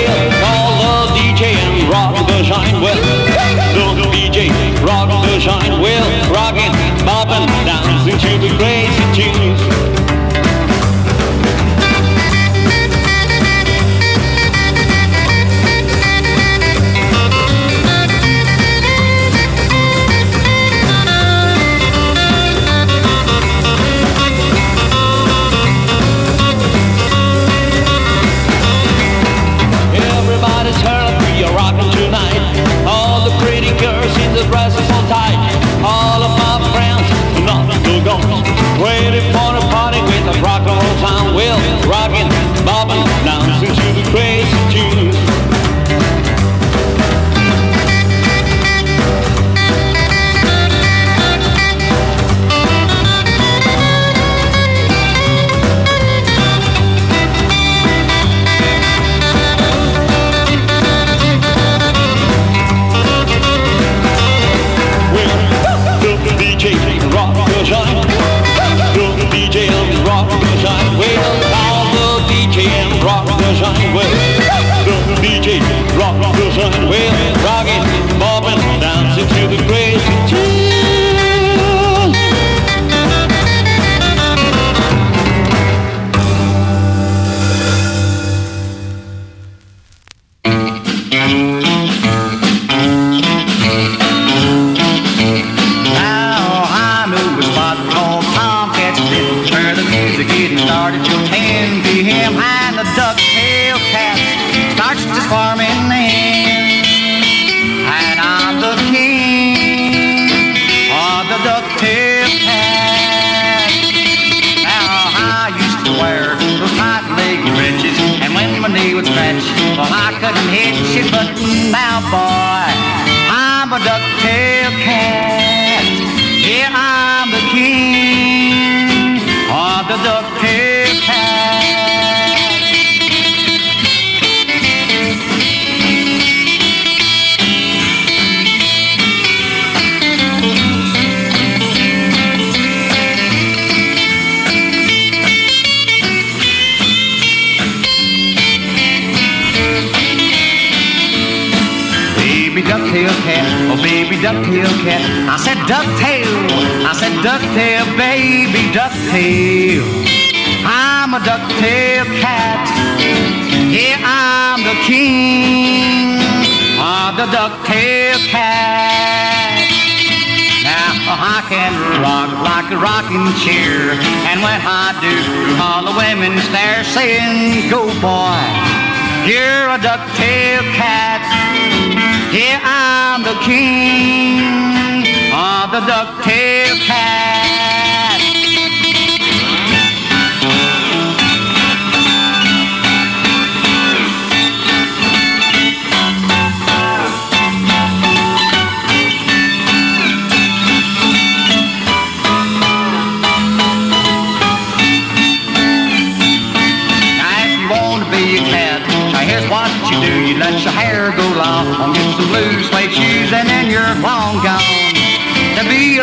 feel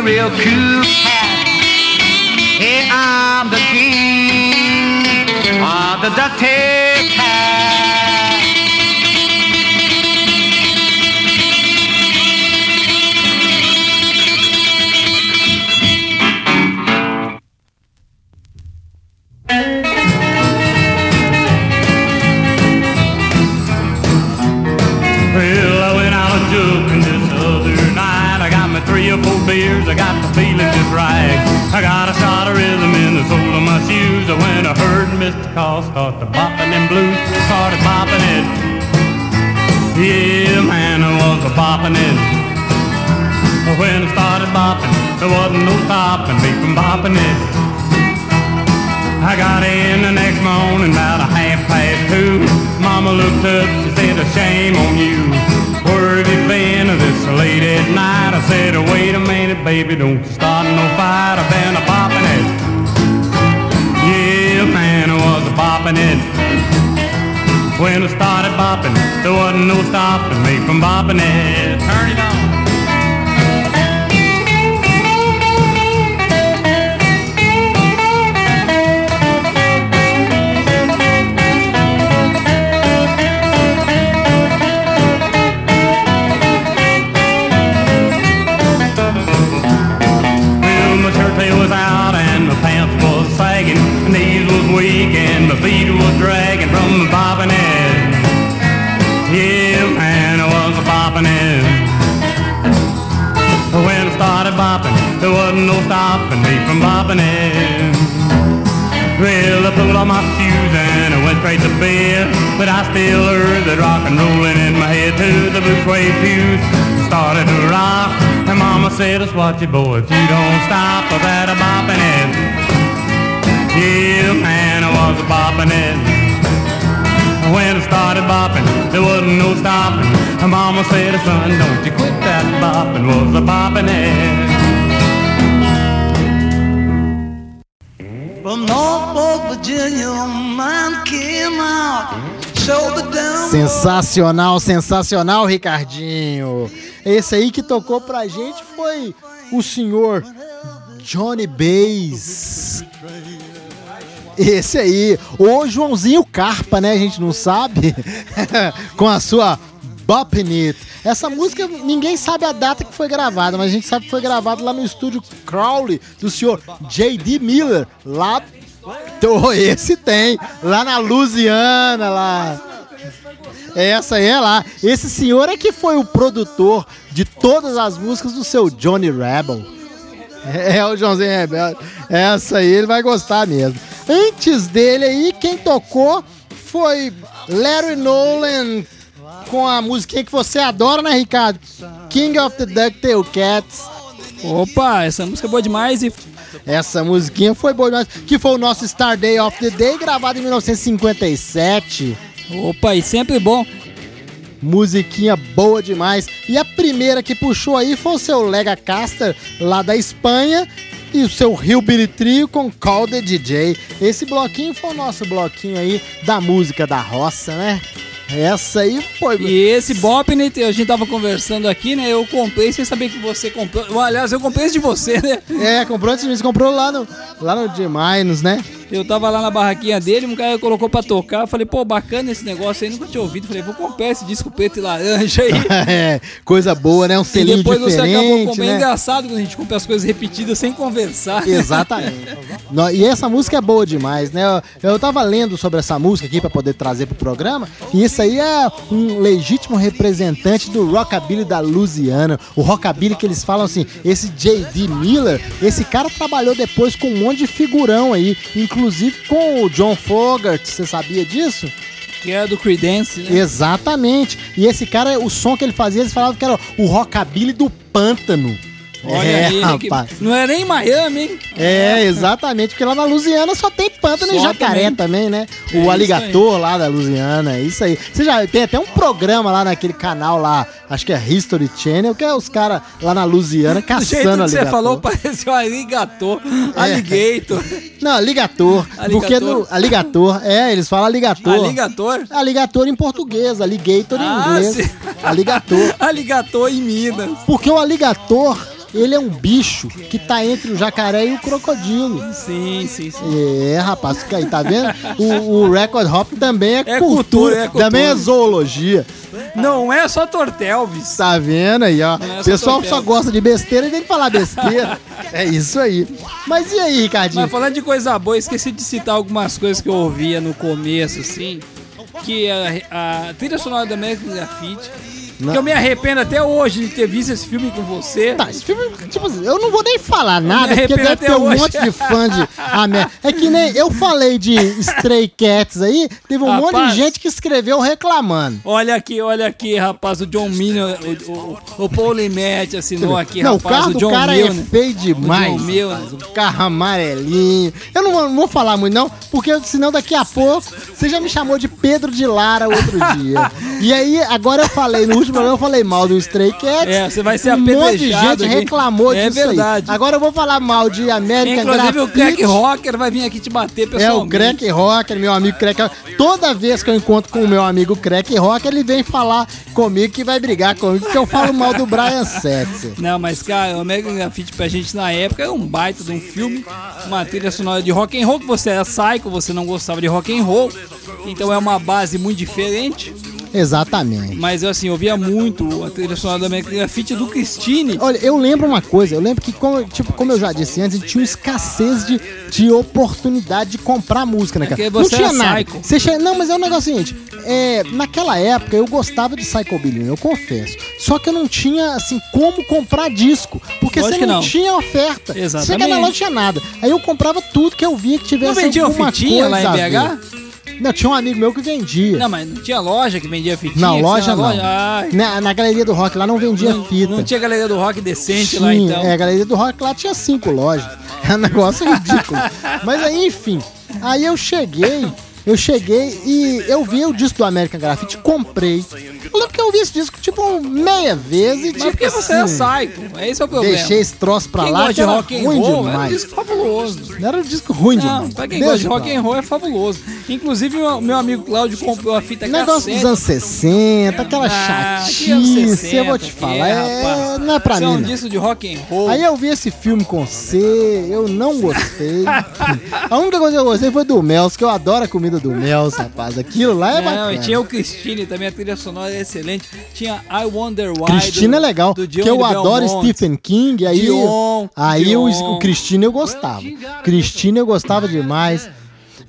real cool cat. Hey, I'm the king of the ducktail cat. Heard Mr. Call start the bopping and blues, started bopping it. Yeah, man, I was a bopping it. When I started bopping, there wasn't no stopping me from bopping it. I got in the next morning about a half past two. Mama looked up, she said, a shame on you. Where have you been this late at night? I said, wait a minute, baby, don't start no fight. I've been a was bopping it. When I started bopping, there wasn't no stopping me from bopping it. Turn it on. Bopping it. Yeah, man, I was a bopping it. When I started bopping, there wasn't no stopping me from bopping it. Well, I pulled on my shoes and I went straight to bed, but I still heard the rock and rolling in my head to the blue suede pews. Started to rock, and Mama said, "Let's watch it, boy. If you don't stop, I better bopping it." Yeah, man, I was a bopping it. When I started bopping, there wasn't no stopping. And Mama said, "Son, don't you quit that bopping." Was a bopping it. From Norfolk, Virginia, man came out. Sensacional, sensacional, Ricardinho. Esse aí que tocou pra gente foi o senhor Johnny Bass. Esse aí, o Joãozinho Carpa, né? A gente não sabe. Com a sua Boppin' It. Essa música, ninguém sabe a data que foi gravada, mas a gente sabe que foi gravada lá no estúdio Crowley do senhor J.D. Miller, lá. Esse tem, lá na Louisiana, lá. Essa aí é lá. Esse senhor é que foi o produtor de todas as músicas do seu Johnny Rebel. É, é o Joãozinho Rebelde. Essa aí ele vai gostar mesmo. Antes dele aí, quem tocou foi Larry Nolan com a musiquinha que você adora, né, Ricardo? King of the Ducktail Cats. Opa, essa música é boa demais e Essa musiquinha foi boa demais. Que foi o nosso Star Day of the Day, gravado em 1957. Opa, e sempre bom. Musiquinha boa demais. E a primeira que puxou aí foi o seu Lega Caster, lá da Espanha. E o seu Hillbilly Trio com Call the DJ. Esse bloquinho foi o nosso bloquinho aí da música da roça, né? Essa aí foi. E esse Bop, né, a gente tava conversando aqui, né? Eu comprei sem saber que você comprou. Aliás, eu comprei esse de você, né? É, comprou antes de mim, você comprou lá no, lá no G-Minus, né? Eu tava lá na barraquinha dele, um cara colocou pra tocar. Eu falei, pô, bacana esse negócio aí, nunca tinha ouvido. Falei, vou comprar esse disco preto e laranja aí. é, coisa boa, né? Um e selinho depois você acabou diferente, comprando. É né? engraçado quando a gente compra as coisas repetidas sem conversar. Exatamente. E essa música é boa demais, né? Eu, eu tava lendo sobre essa música aqui pra poder trazer pro programa, e isso aí é um legítimo representante do rockabilly da Louisiana. O rockabilly que eles falam assim, esse J.D. Miller, esse cara trabalhou depois com um monte de figurão aí, inclusive com o John Fogerty, você sabia disso? Que era do Creedence, né? Exatamente. E esse cara, o som que ele fazia, eles falavam que era o rockabilly do pântano. Olha é, aí, né, que- rapaz. Não é nem em Miami, hein? É, exatamente, porque lá na Louisiana só tem pântano e Só jacaré também, também. né? É o aligator lá da Louisiana, é isso aí. Você já tem até um programa lá naquele canal lá, acho que é History Channel, que é os caras lá na Louisiana Do jeito que caçando você aligator. falou, pareceu um aligator, É. alligator, Não, aligator. Aligator. Porque no aligator, é, eles falam aligator. aligator. Aligator em português, alligator em Ah, inglês. sim. Aligator. Aligator em Minas. Porque o aligator, ele é um bicho que tá entre o jacaré e o crocodilo. Sim, sim, sim. É, rapaz, fica aí, tá vendo? O, o Record Hop também é, É cultura, cultura, é cultura. também é zoologia. Não é só Tortelvis. Tá vendo aí, ó? É O pessoal só gosta de besteira e tem que falar besteira. é isso aí. Mas e aí, Ricardinho? Mas falando de coisa boa, esqueci de citar algumas coisas que eu ouvia no começo, assim. Que a, a trilha sonora da American Graffiti Que eu me arrependo até hoje de ter visto esse filme com você. Tá, esse filme, tipo assim, eu não vou nem falar nada, porque deve ter um hoje. monte de fã de América. É que nem eu falei de Stray Cats aí, teve um monte Rapaz. de gente que escreveu reclamando. Olha aqui, olha aqui, rapaz, o John Minion, o, o, o Paul Limete assinou aqui, não, o rapaz, carro o do cara é feio demais. O rapaz, O carro amarelinho. Eu não vou, não vou falar muito, não, porque senão daqui a pouco você já me chamou de Pedro de Lara outro dia. E aí, agora eu falei, no último programa eu falei mal do Stray Cats. É, você vai ser um monte de apedrejado gente reclamou É disso aí. verdade. Agora eu vou falar mal de American Inclusive o. Crack Rocker vai vir aqui te bater É, pessoalmente. o Crack Rocker, meu amigo Crack Rocker. Toda vez que eu encontro com o meu amigo Crack Rocker, ele vem falar comigo que vai brigar comigo, porque eu falo mal do Brian Setzer. Não, mas cara, o American Graffiti pra gente na época era um baita de um filme, uma trilha sonora de rock and roll, que você era psycho, você não gostava de rock and roll, então é uma base muito diferente, Exatamente. mas eu assim, eu via muito a trilha sonora do American Graffiti do Christine. Olha, eu lembro uma coisa, eu lembro que, como, tipo, como eu já disse antes, a gente tinha uma escassez de, de oportunidade de comprar música, né, cara? Porque Não você tinha era nada. Você che- Não, mas é um negócio seguinte, é, naquela época eu gostava de Psychobilly, eu confesso. Só que eu não tinha, assim, como comprar disco, porque Lógico você não, não. tinha oferta. Exatamente. Chega na loja, não tinha nada. Aí eu comprava tudo que eu via que tivesse Não vendiam alguma fitinha lá em coisa BH? Não, tinha um amigo meu que vendia. Não, mas não tinha loja que vendia fitinha? Não, loja não. loja? Na, na galeria do rock lá não vendia não, fita. não tinha galeria do rock decente Tinha, lá então. É, a galeria do rock lá tinha cinco lojas. É um negócio ridículo. Mas aí, enfim. Aí eu cheguei, eu cheguei e eu vi o disco do American Graffiti, comprei. Eu lembro que eu vi esse disco tipo meia vez e Mas tipo porque você é psycho, esse é o problema. Deixei esse troço pra Quem lá, gosta que de era rock and ruim roll, é um demais. disco fabuloso. Não era um disco ruim Não, demais. pra quem Deixa gosta de rock and roll é fabuloso. Inclusive, o meu amigo Cláudio comprou a fita Negócio cassete. dos anos 60, aquela Ah, chatice, 60, eu vou te falar. é, É, rapaz. não é pra mim. é um não. disco de rock and roll. Aí eu vi esse filme com você, eu não gostei. a única coisa que eu gostei foi do Mels, que eu adoro a comida do Mels, rapaz. Aquilo lá é Não, bacana. e tinha o Christine também, a trilha sonora é excelente. Tinha I Wonder Why. Cristina é do- legal, do porque Johnny eu adoro. Stephen King, aí, Dion, aí Dion. O, o Cristina eu gostava. Cristina eu gostava demais.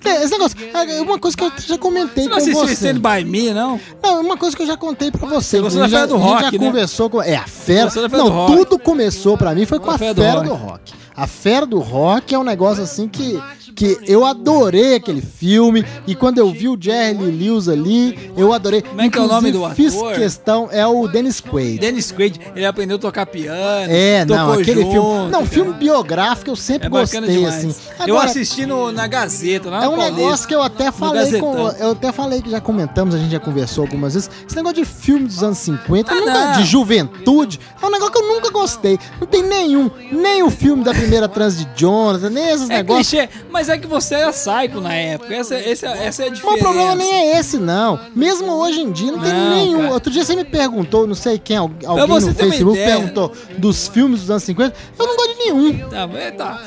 É, Esse negócio, é uma coisa que eu já comentei Você não com assistiu você. Stand By Me, não? Não, uma coisa que eu já contei pra você. gostou da já, Fera do a gente Rock, já né? conversou com. É, a fera. Não, do Rock. tudo começou pra mim foi com a, A fera, do, rock. A fera do rock é um negócio assim que, que eu adorei aquele filme. E quando eu vi o Jerry Lewis ali, eu adorei. Como é que é o nome do Inclusive, Fiz ator? questão, é o Dennis Quaid. Dennis Quaid, ele aprendeu a tocar piano. É, não, aquele junto, filme. Não, cara. filme biográfico eu sempre É gostei, assim. eu Agora, assisti no, na Gazeta, lá É um Paulista. negócio que eu até falei com. Eu até falei que já comentamos, a gente já conversou algumas vezes. Esse negócio de filme dos anos 50, eu Ah, nunca- não. de juventude, é um negócio que eu nunca gostei. Não tem nenhum. Nem o filme da primeira trans de Jonathan, nem esses É negócios. clichê, mas é que você era psycho na época. Essa, essa, essa é a Mas diferença. o problema nem é esse, não. Mesmo hoje em dia, não, tem Não, nenhum. cara. Outro dia você me perguntou, não sei quem, al- alguém no Facebook perguntou dos filmes dos anos 50. Eu não gosto de nenhum. Tá, tá.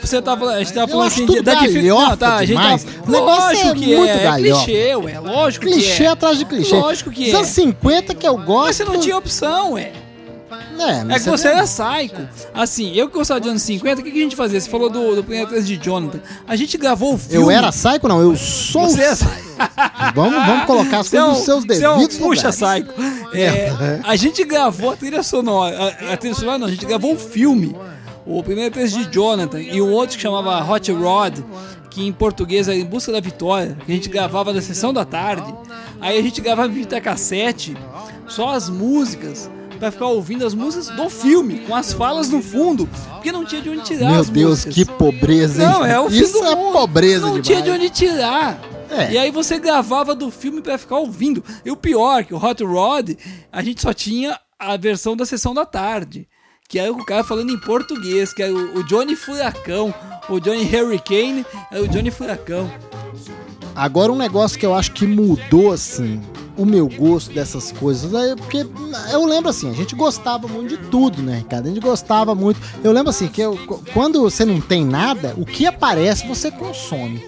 Você tá falando, a gente tá falando assim da dificuldade. tá, a gente demais. tá. O negócio Lógico é que muito é. É clichê, ué. Lógico Clichê que é. atrás de clichê. Lógico que Dos é. anos 50 que eu gosto. Mas você não tinha opção, ué. É, É que você era psycho. Assim, eu que gostava de anos 50, o que, que a gente fazia? Você falou do, do Três de Jonathan. A gente gravou o filme. Eu era psycho, não, eu sou Você é psycho. Vamos, vamos colocar as é coisas um- nos seus é um devidos puxa lugares. psycho. É, a gente gravou a trilha sonora. A, a trilha sonora não, a gente gravou o filme. O primeiro texto de Jonathan e o outro que chamava Hot Rod, que em português era Em Busca da Vitória, que a gente gravava na sessão da tarde. Aí a gente gravava em fita cassete, só as músicas, pra ficar ouvindo as músicas do filme, com as falas no fundo, porque não tinha de onde tirar Meu Deus, músicas. que pobreza, hein? Não, é o Isso é mundo. pobreza Não demais. tinha de onde tirar. É. E aí você gravava do filme pra ficar ouvindo. E o pior, que o Hot Rod, a gente só tinha a versão da sessão da tarde. Que era o cara falando em português, que era o o Johnny Furacão. O Johnny Hurricane era o Johnny Furacão. Agora um negócio que eu acho que mudou, assim, o meu gosto dessas coisas, é porque eu lembro assim, a gente gostava muito de tudo, né, Ricardo? A gente gostava muito. Eu lembro assim, que eu- quando você não tem nada, o que aparece você consome.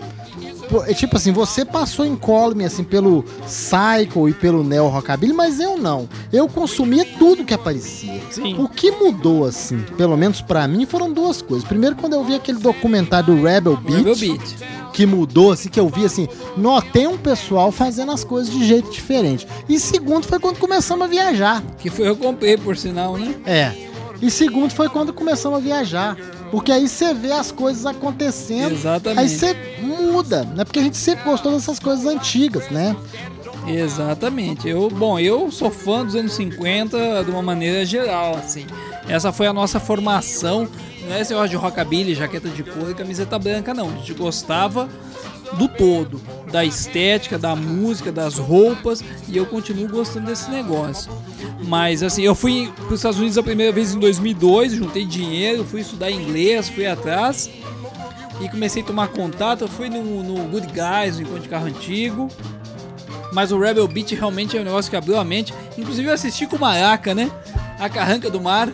É Tipo assim, você passou incólume assim pelo Psycho e pelo Neo Rockabilly, mas eu não. Eu consumia tudo que aparecia. Sim. O que mudou assim, pelo menos pra mim, foram duas coisas. Primeiro, quando eu vi aquele documentário do Rebel Beat, Rebel Beat. que mudou, assim, que eu vi assim, notei um pessoal fazendo as coisas de jeito diferente. E segundo foi quando começamos a viajar. Que foi eu comprei, por sinal, né? É. E segundo foi quando começamos a viajar. Porque aí você vê as coisas acontecendo. Exatamente. Aí você muda, né? Porque a gente sempre gostou dessas coisas antigas, né? Exatamente. Eu, bom, eu sou fã dos anos 50 de uma maneira geral, assim. Essa foi a nossa formação. Não é esse negócio de rockabilly, jaqueta de couro e camiseta branca, não. A gente gostava do todo, da estética, da música, das roupas, e eu continuo gostando desse negócio. Mas assim, eu fui para os Estados Unidos a primeira vez em 2002, juntei dinheiro, fui estudar inglês, fui atrás e comecei a tomar contato. Eu fui no, no Good Guys, no encontro de carro antigo. Mas o Rebel Beat realmente é um negócio que abriu a mente. Inclusive eu assisti com o Maraca, né? A Carranca do Mar.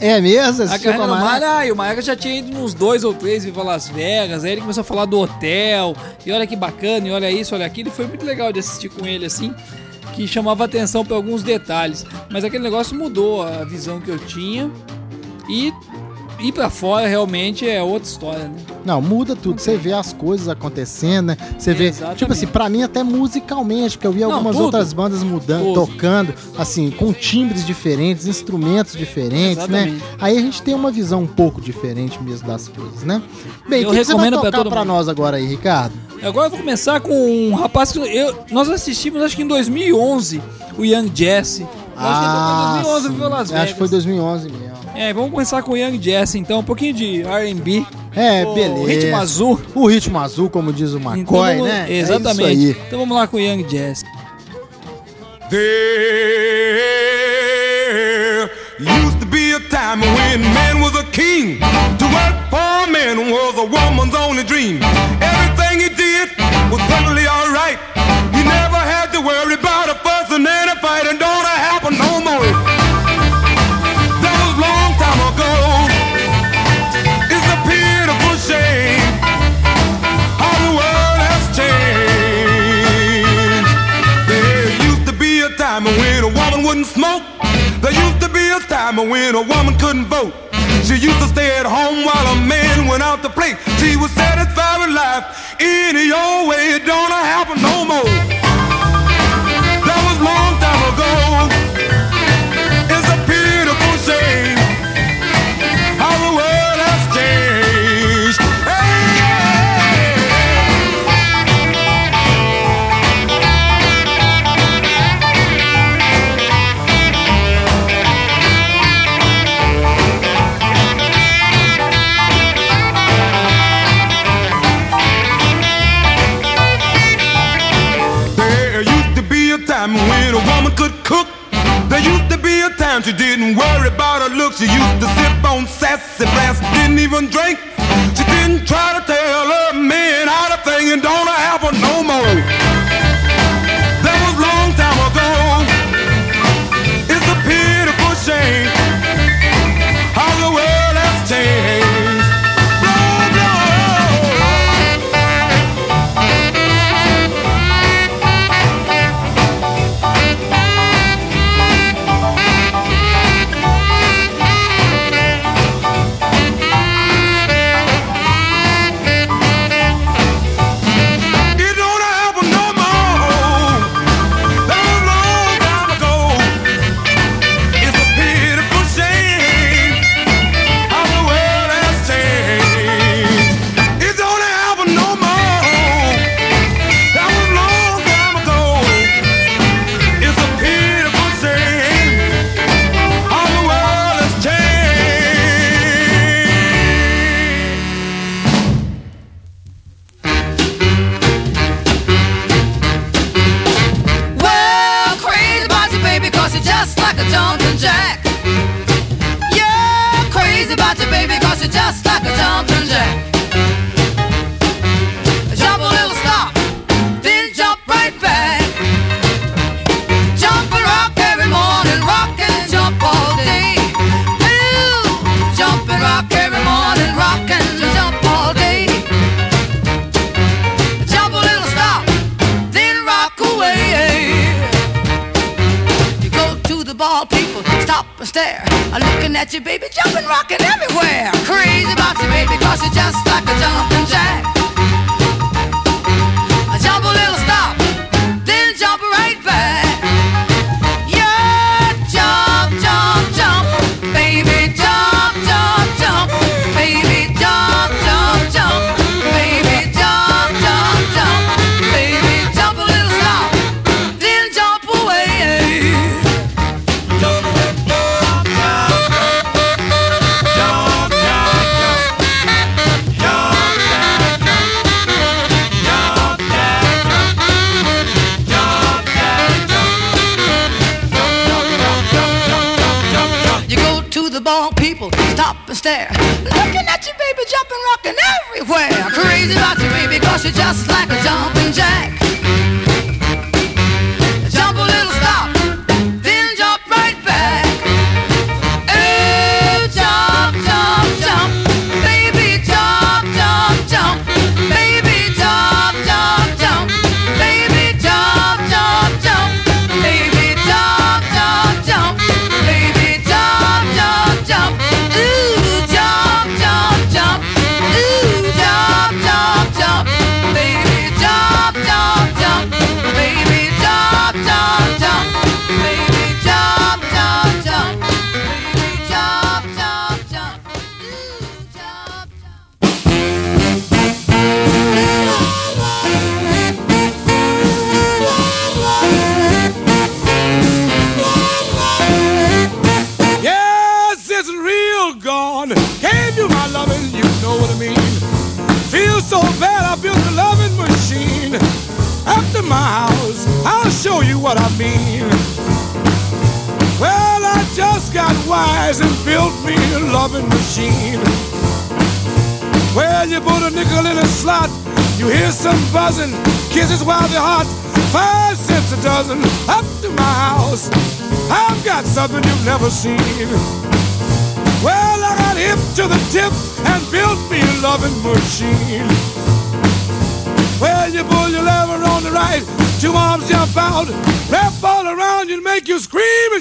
É mesmo? A Assistiu Carranca com do a Mara? e o Maraca já tinha ido nos dois ou três Viva Las Vegas. Aí ele começou a falar do hotel. E olha que bacana, e olha isso, olha aquilo. E foi muito legal de assistir com ele assim. Que chamava atenção para alguns detalhes. Mas aquele negócio mudou a visão que eu tinha. E ir pra fora realmente é outra história, né? Não, muda tudo. Você vê as coisas acontecendo, né? Você vê, Exatamente. tipo assim, pra mim até musicalmente, porque eu vi Não, algumas tudo. outras bandas mudando, Tudo. tocando, assim, com timbres diferentes, instrumentos diferentes, né? Exatamente. Aí a gente tem uma visão um pouco diferente mesmo das coisas, né? Bem, Eu o que, que você vai recomendo pra tocar todo pra mundo. nós agora aí, Ricardo? Agora eu vou começar com um rapaz que eu, nós assistimos, acho que em 2011, o Young Jesse. Eu acho que em 2011 sim. Las Vegas. Acho que foi 2011 mesmo. É, vamos começar com o Young Jesse então, um pouquinho de R&B. É, o beleza. Ritmo azul. O ritmo azul, como diz o McCoy, Então vamos- né? É Exatamente. isso aí. então vamos lá com o Young Jesse. There used to be a time when man was a king. To work for a man was a woman's only dream. Everything he did was perfectly alright. There used to be a time when a woman couldn't vote. She used to stay at home while a man went out to play. She was satisfied with life any old way. It don't happen no more. That was long time ago. To be a time she didn't worry about her looks. She used to sip on sassy breasts, didn't even drink. She didn't try to tell her man how to think and don't happen no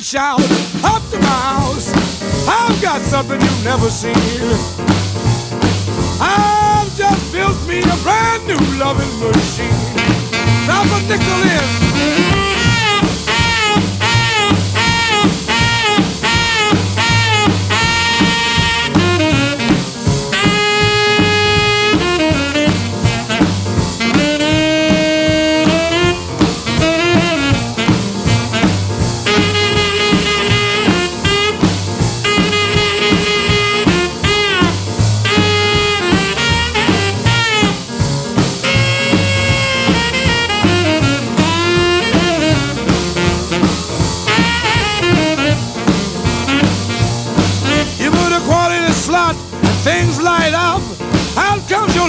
shout. Up to my house, I've got something you've never seen. I've just built me a brand new loving machine. Drop a nickel in.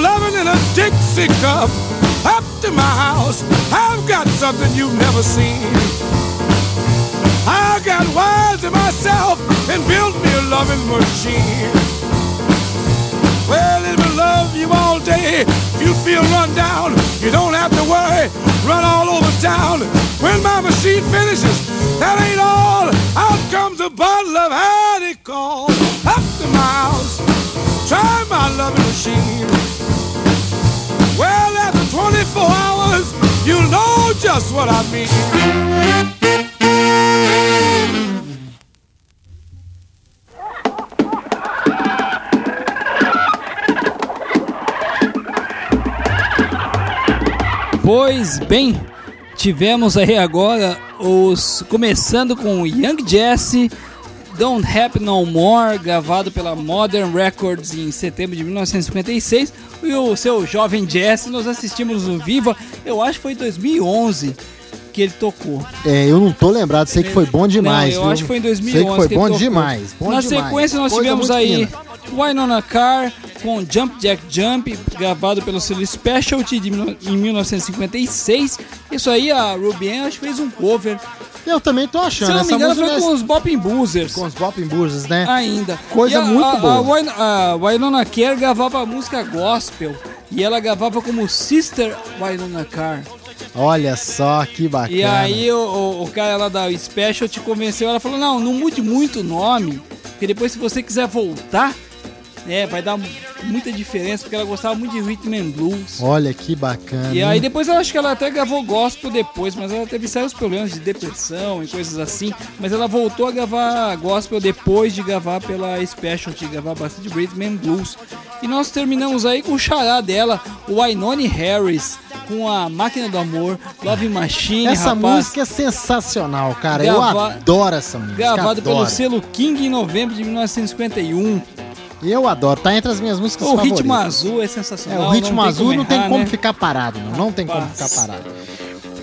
Loving in a Dixie cup. Up to my house, I've got something you've never seen. I got wise to myself and built me a loving machine. Well, it will love you all day. If you feel run down, you don't have to worry. Run all over town. When my machine finishes, that ain't all. Out comes a bottle of honeycomb. Up to my house, try my loving machine. Well, after 24 hours, you'll know just what I mean. Pois bem, tivemos aí agora os começando com Young Jesse, Don't Happen No More, gravado pela Modern Records em setembro de 1956, e o seu jovem Jesse nós assistimos no Viva, eu acho que foi em 2011 que ele tocou. É, eu não tô lembrado, sei que foi bom demais. Não, eu viu? acho que foi em 2011 Sei que foi que bom demais. bom Na demais. sequência nós Coisa tivemos aí fina. Winona Carr com Jump Jack Jump, gravado pelo selo Specialty de, em 1956. Isso aí a Ruby acho que fez um cover. Eu também tô achando. Se não me essa engano música foi não é- com os Bopping Boozers. com os Bopping Buzzers, né? Ainda. Coisa a- muito a, boa. A, Wyn- a Winona Carr gravava música gospel. E ela gravava como Sister Winona Carr. Olha só que bacana. E aí o, o- o cara lá da Special te convenceu, ela falou, não, não mude muito o nome, porque depois se você quiser voltar, né, vai dar muita diferença, porque ela gostava muito de rhythm and blues. Olha que bacana. E aí depois eu acho que ela até gravou gospel depois, mas ela teve sérios problemas de depressão e coisas assim. Mas ela voltou a gravar gospel depois de gravar pela Specialty, gravar bastante rhythm and blues. E nós terminamos aí com o xará dela, o Ainone Harris, com a Máquina do Amor, Love Machine, Essa rapaz. música é sensacional, cara. Grava- Eu adoro essa música. Gravado pelo selo King em novembro de 1951. Eu adoro, tá entre as minhas músicas O favoritas. ritmo azul é É, sensacional. o ritmo não tem azul não tem errar, como né? ficar parado, não. Não tem como ficar parado.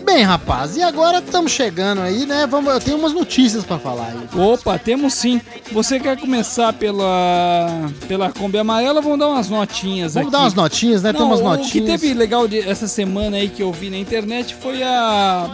Bem, rapaz, e agora estamos chegando aí, né? Vamos, eu tenho umas notícias pra falar aí. Opa, temos sim. Você quer começar pela pela Kombi Amarela? Vamos dar umas notinhas Vamos aqui. dar umas notinhas, né? Tem Não, umas O que notinhas. teve legal de- essa semana aí que eu vi na internet foi a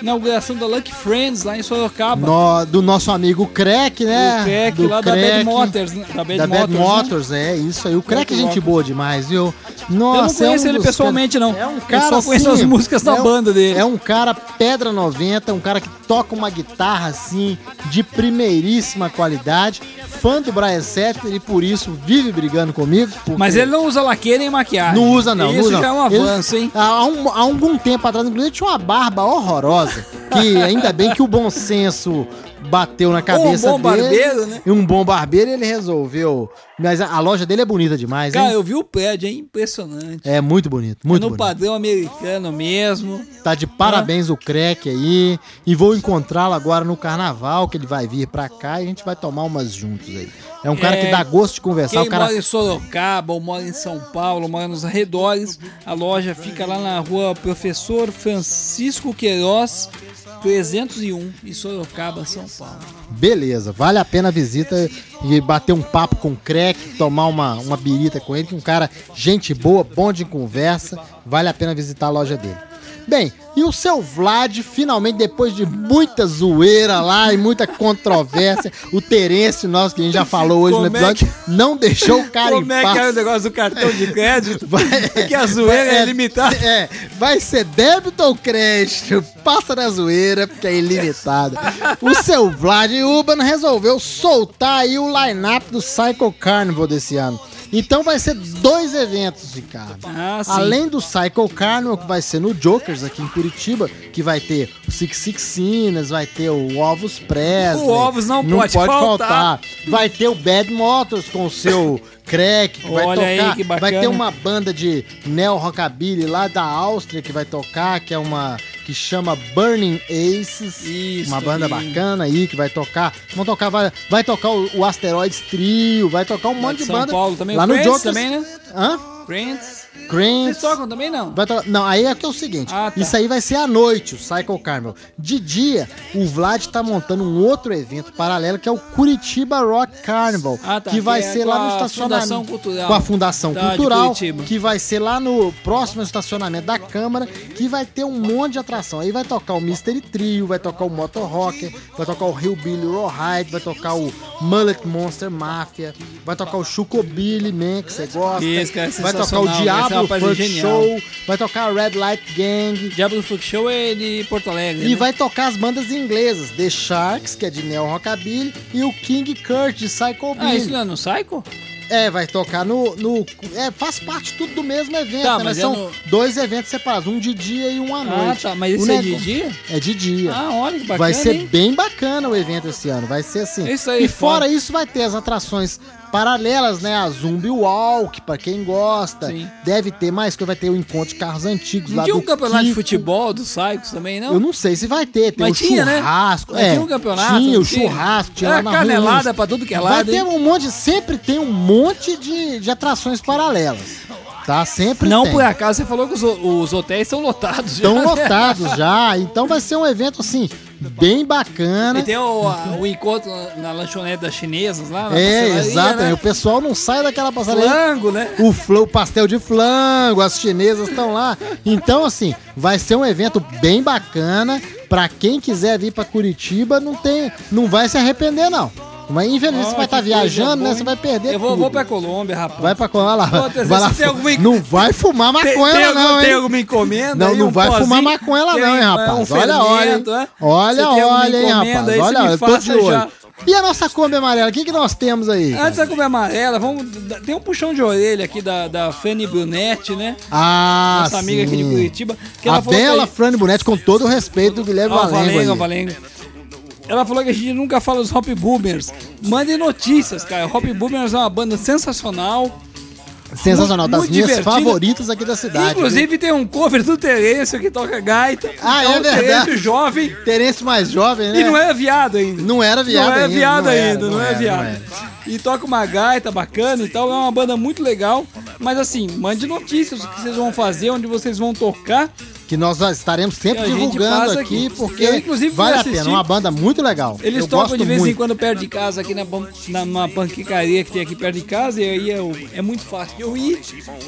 inauguração da Lucky Friends lá em Sorocaba. No- do nosso amigo Crack, né? O Crack do lá da Bad Crack, Motors, né? Da Bad da Bad Motors, né? Motors, é isso aí. O Crack é gente boa demais, viu? Eu Nossa, não conheço é um ele pessoalmente, não. É um Eu cara só conheço assim, as músicas da é um- banda dele. É um cara pedra 90, um cara que toca uma guitarra assim de primeiríssima qualidade, fã do Brian Setzer e por isso vive brigando comigo. Mas ele não usa laque nem maquiagem. Não usa, não. Isso não usa, já é um não. Ele- avanço, hein? Há, um- há algum tempo atrás, inclusive, tinha uma barba horrorosa. Que ainda bem que o bom senso bateu na cabeça bom dele. barbeiro, né? E um bom barbeiro ele resolveu. Mas a, a loja dele é bonita demais, hein? Cara, eu vi o prédio, é impressionante. É muito bonito, É muito no bonito. padrão americano mesmo. Tá de parabéns o Crack aí. E vou encontrá-lo agora no carnaval, que ele vai vir pra cá e a gente vai tomar umas juntos aí. É um cara É, que dá gosto de conversar. Quem O cara mora em Sorocaba ou mora em São Paulo, mora nos arredores, a loja fica lá na rua Professor Francisco Queiroz, 301, em Sorocaba, São Paulo. Beleza, vale a pena a visita e bater um papo com o Crack, tomar uma, uma birita com ele, que é um cara, gente boa, bom de conversa, vale a pena visitar a loja dele. Bem, e o seu Vlad, finalmente, depois de muita zoeira lá e muita controvérsia, o Terence, nosso, que a gente já falou hoje Como no é episódio, não deixou o cara Como em é paz. que é o negócio do cartão de crédito? Vai- que a zoeira é, é- limitada. É, vai ser débito ou crédito? Passa na zoeira, porque é ilimitado. O seu Vlad Urban resolveu soltar aí o line-up do Psycho Carnival desse ano. Então vai ser dois eventos, Ricardo. Ah. Além do Psycho Carnival, que vai ser no Jokers aqui em Curitiba, que vai ter o Six Six Sinas, vai ter o Ovos Presley. O Ovos não pode faltar. Vai ter o Bad Motors com o seu crack, que vai Olha aí, tocar. que vai bacana. ter uma banda de neo rockabilly lá da Áustria que vai tocar, que é uma que chama Burning Aces, Isso uma banda aí. bacana aí que vai tocar. Vão tocar vai, vai tocar o, o Asteroids Trio, vai tocar um monte de São banda. Paulo também. Lá no Jokers. também, né? Hã? Prince. Grants. Eles tocam também, não? Vai tocar- Não, aí é que é o seguinte. Ah, tá. Isso aí vai ser à noite, o Cycle Carnival. De dia, o Vlad tá montando um outro evento paralelo que é o Curitiba Rock Carnival. Ah, tá, Que vai que é ser lá no estacionamento. Fundação Cultural. Com a Fundação Tá, Cultural. Que vai ser lá no próximo estacionamento da Câmara. Que vai ter um monte de atração. Aí vai tocar o Mystery Trio, vai tocar o Motor Rocker, vai tocar o Hillbilly Rawhide, vai tocar o Mullet Monster Mafia, vai tocar o Chucobilly Man, que você gosta. Isso, cara, vai tocar o vai ser Diablo Funk. Show, vai tocar a Red Light Gang. Diabo do Funk Show é de Porto Alegre. E né? vai tocar as bandas inglesas, The Sharks, que é de Neo Rockabilly, e o King Kurt, de Psycho Ah, isso Billy. não é no Psycho? É, vai tocar no, no. É, faz parte tudo do mesmo evento, Tá, né? mas é São no- dois eventos separados, um de dia e um à Ah, noite. tá. Mas O isso é de dia? É de dia. Ah, olha que bacana, vai ser hein? bem bacana o evento esse ano, vai ser assim. Isso aí, e fora foda. isso vai ter as atrações paralelas, né? A Zumbi Walk, pra quem gosta. Sim. Deve ter mais, que vai ter o encontro de carros antigos Não lá tinha do um campeonato de Kiko. futebol dos Psychos também, não? Eu não sei se vai ter, tem Mas o tinha, né? churrasco. Mas é, tinha um campeonato, Tinha o tinha? churrasco, tinha Era lá canelada Rua. pra tudo que é Vai lado, ter hein? um monte, sempre tem um monte de, de atrações paralelas. Tá? Sempre Não tem. por acaso, você falou que os, os hotéis estão lotados já. Estão né? lotados já, então vai ser um evento assim, bem bacana. E tem o, a- o encontro na, lanchonete das chinesas lá. na É, exatamente. né? O pessoal não sai daquela passarela. Flango, né? O, fla- o pastel de flango, as chinesas estão lá. Então, assim, vai ser um evento bem bacana. Pra quem quiser vir pra Curitiba, não tem, não vai se arrepender, não. Mas infelizmente Ó, você vai estar coisa viajando, né? Você vai perder Eu vou, tudo. vou pra Colômbia, rapaz. Vai pra Colômbia lá. Vai lá tem alguma- Não vai fumar Tem- maconha tem, alguma- não, tem hein? alguma encomenda? Não, aí, não um vai pozinho? fumar maconha lá Tem, não, hein, é, rapaz? um olha, olha, hein? é? Olha, tem olha, hein, rapaz? aí, Olha, eu tô de olho. E a nossa Kombi amarela, o que, que nós temos aí? Antes da Kombi Amarela, vamos. Tem um puxão de orelha aqui da, da Fanny Brunetti, né? Ah, Nossa amiga aqui de sim. Curitiba. A bela que- Frane Bonetti, com todo o respeito do Guilherme Valengo. Valengo, aí. Valengo. Ela falou que a gente nunca fala dos Hop Boomers. Mandem notícias, cara. Hop Boomers é uma banda sensacional. Sensacional, das muito minhas divertida. favoritas aqui da cidade. Inclusive tem um cover do Terêncio que toca gaita. Ah, é um verdade. Terêncio jovem. viu? Terence mais jovem, né? E não é viado ainda. Não era viado não é ainda, viado não era, ainda, não, não é era, viado. não era. E toca uma gaita bacana e tal, é uma banda muito legal. Mas assim, mande notícias, o que vocês vão fazer, onde vocês vão tocar. Que nós estaremos sempre divulgando aqui, aqui. porque Eu, inclusive, vale a pena. assistir. Uma banda muito legal. Eles Eu tocam de vez em muito. quando perto de casa, aqui na, na uma panquecaria que tem aqui perto de casa, e aí eu, é muito fácil eu ir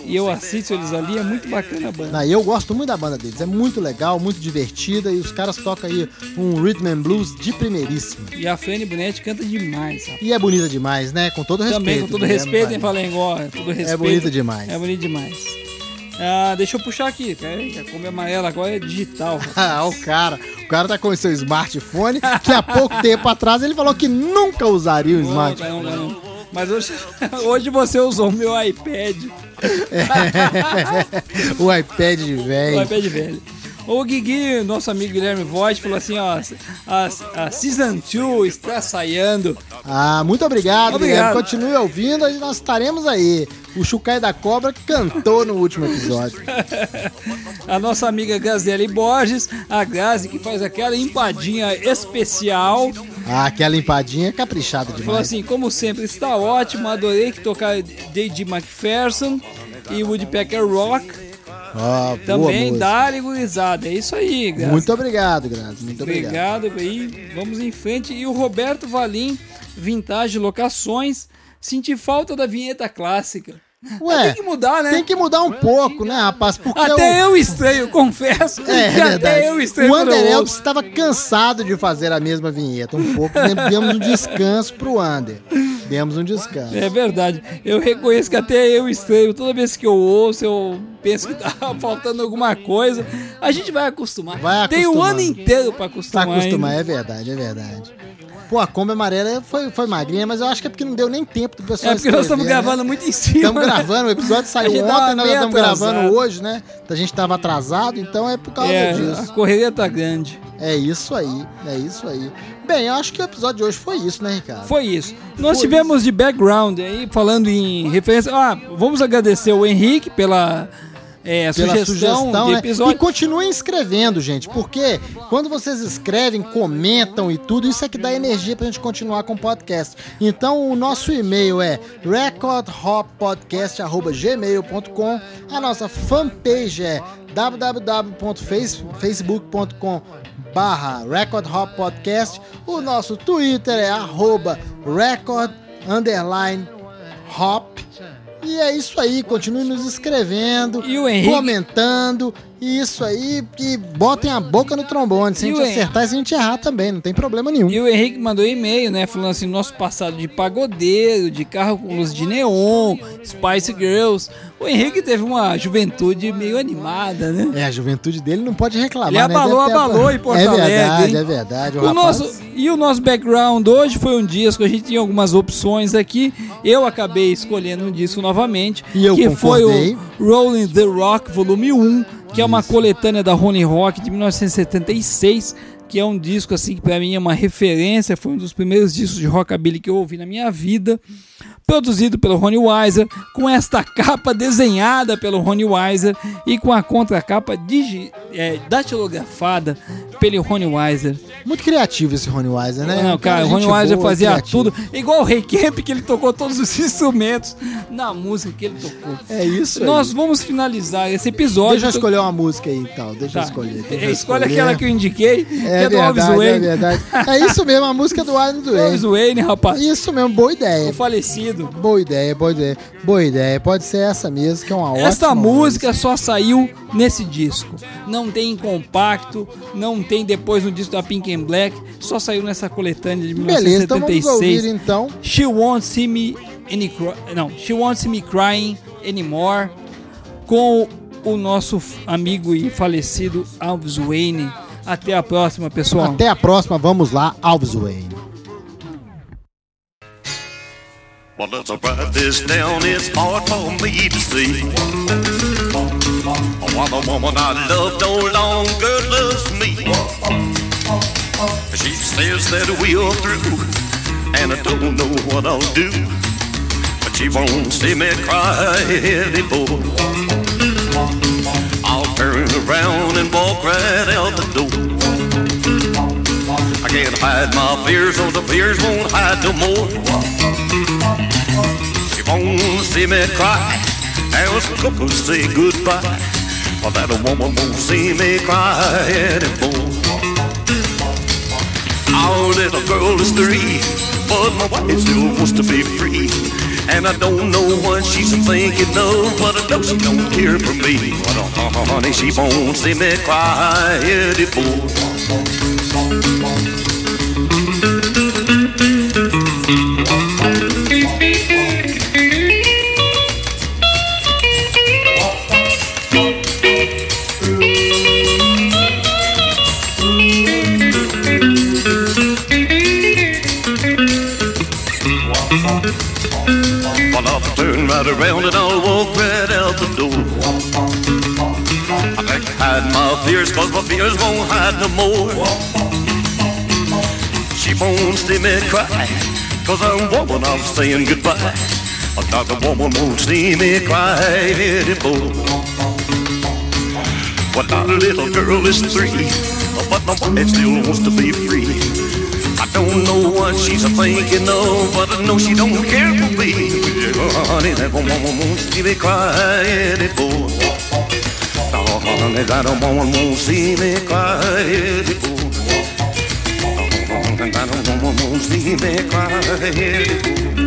e eu assisto eles ali, é muito bacana a banda. Não, eu gosto muito da banda deles, é muito legal, muito divertida e os caras tocam aí um rhythm and blues de primeiríssimo. E a Fanny Bonetti canta demais, rapaz. E é bonita demais, né? Com todo respeito. Também, com todo respeito, hein, Vale. Falengó? É todo respeito. bonito demais. É bonito demais. Ah, deixa eu puxar aqui, a Kombi amarela agora é digital. Ah, o cara. O cara tá com o seu smartphone, que há pouco tempo atrás ele falou que nunca usaria o Não, smartphone. não, não. Mas hoje, hoje você usou o meu iPad. o iPad de O velho. iPad velho. O Guigui, nosso amigo Guilherme Voigt, falou assim, ó, a, a Season 2 está saindo. Ah, muito obrigado, Obrigado. Guilherme. Continue ouvindo e nós estaremos aí. O Chucai da Cobra cantou no último episódio. A nossa amiga Graziele Borges, a Grazi que faz aquela empadinha especial. Ah, aquela limpadinha é caprichada Falou demais. assim, como sempre, está ótimo, adorei que tocar J.D. McPherson e Woodpecker Rock. Boa Também dá gurizada. É isso aí, Grazi. Muito obrigado, Grazi. Muito obrigado. Obrigado aí, vamos em frente. E o Roberto Valim, Vintage Locações, senti falta da vinheta clássica. Ué, tem que mudar, né? Tem que mudar um pouco, né, rapaz? Porque Até o... eu estranho, confesso. É, que é verdade. até eu estranho. O eu Ander. Elvis estava cansado de fazer a mesma vinheta. Um pouco, demos um descanso pro Ander. Demos um descanso. É verdade. Eu reconheço que até eu estranho. Toda vez que eu ouço, eu penso que tá faltando alguma coisa. A gente vai acostumar. Vai Tem um ano inteiro pra Pra acostumar. acostumar, ainda. é verdade, é verdade. Pô, a Kombi amarela foi, foi magrinha, mas eu acho que é porque não deu nem tempo do pessoal É porque nós escrever, estamos né? gravando muito em cima. Estamos né? gravando, o episódio A saiu ontem, nós estamos gravando hoje, né? A gente tava atrasado, então é por causa É, a disso. correria tá grande. É isso aí, é isso aí. Bem, eu acho que o episódio de hoje foi isso, né, Ricardo? Foi isso. Nós Foi tivemos de background aí, falando em referência. Ah, vamos agradecer o Henrique pela, é, Pela sugestão, sugestão, né? E continuem escrevendo, gente, porque quando vocês escrevem, comentam e tudo, isso é que dá energia pra gente continuar com o podcast. Então, o nosso e-mail é recordhoppodcast.gmail.com A nossa fanpage é www.facebook.com barra Record Hop Podcast. O nosso Twitter é arroba record underline hop. E é isso aí, continue nos escrevendo, E comentando, isso aí, que botem a boca no trombone, se a gente acertar se a gente errar também, não tem problema nenhum. E o Henrique mandou e-mail, né? Falando assim, nosso passado de pagodeiro, de carro com luz de neon, Spice Girls. O Henrique teve uma juventude meio animada, né? É, a juventude dele não pode reclamar, Ele né? abalou, ter- abalou em Porto É Alegre, verdade, hein? é verdade. O, O rapaz... nosso, e o nosso background hoje foi um disco, a gente tinha algumas opções aqui. Eu acabei escolhendo um disco novamente, E eu que concordei. foi o Rolling the Rock Volume 1, que é uma coletânea da Rolling Rock de 1976, que é um disco assim que para mim é uma referência, foi um dos primeiros discos de rockabilly que eu ouvi na minha vida. Produzido pelo Ronnie Weiser, com esta capa desenhada pelo Ronnie Weiser e com a contracapa digi, é, datilografada pelo Ronnie Weiser. Muito criativo esse Rony Weiser, né? Não, cara, o Ronnie Weiser boa, fazia criativo. tudo. Igual o Rei Camp, que ele tocou todos os instrumentos na música que ele tocou. É isso aí. Nós vamos finalizar esse episódio. Deixa eu escolher uma música aí, então. Deixa eu Tá. escolher. deixa eu Escolhe escolher. aquela que eu indiquei, que É é do Alves verdade, é Wayne. verdade. É isso mesmo, a música do Iron do Alves Wayne. Wayne, rapaz. Isso mesmo, boa O ideia. falecido. Boa ideia, boa ideia. Boa ideia. Pode ser essa mesmo, que é uma Esta ótima música só saiu nesse disco. Não tem em compacto, não tem depois no disco da Pink and Black, só saiu nessa coletânea de Beleza, então vamos 1976. ouvir então. She won't see me any não, she won't see me crying anymore com o nosso amigo e falecido Alves Wayne. Até a próxima, pessoal. Até a próxima, vamos lá, Alves Wayne. Well, as I write this down, it's hard for me to see. While the woman I love no longer loves me. She says that we're through, and I don't know what I'll do. But she won't see me cry anymore. Around and walk right out the door. I can't hide my fears, so the fears won't hide no more. She won't see me cry. As the couple say goodbye. Well, that a woman won't see me cry anymore. Our little girl is three, but my wife still wants to be free. And I don't know what she's thinking of, but I know she don't care for me. But uh, honey, she won't see me cry anymore. Turn right around and I'll walk right out the door. I can hide my fears, cause my fears won't hide no more. She won't see me cry, cause I'm woman, I'm saying goodbye. Another woman won't see me cry anymore. Well, our little girl is three, but my wife still wants to be free. Don't know what she's thinking of, but I know she don't care for me. Yeah, honey, that woman won't see me cry anymore. Oh, honey, that woman won't see me cry anymore. Oh, honey, that woman won't see me cry anymore.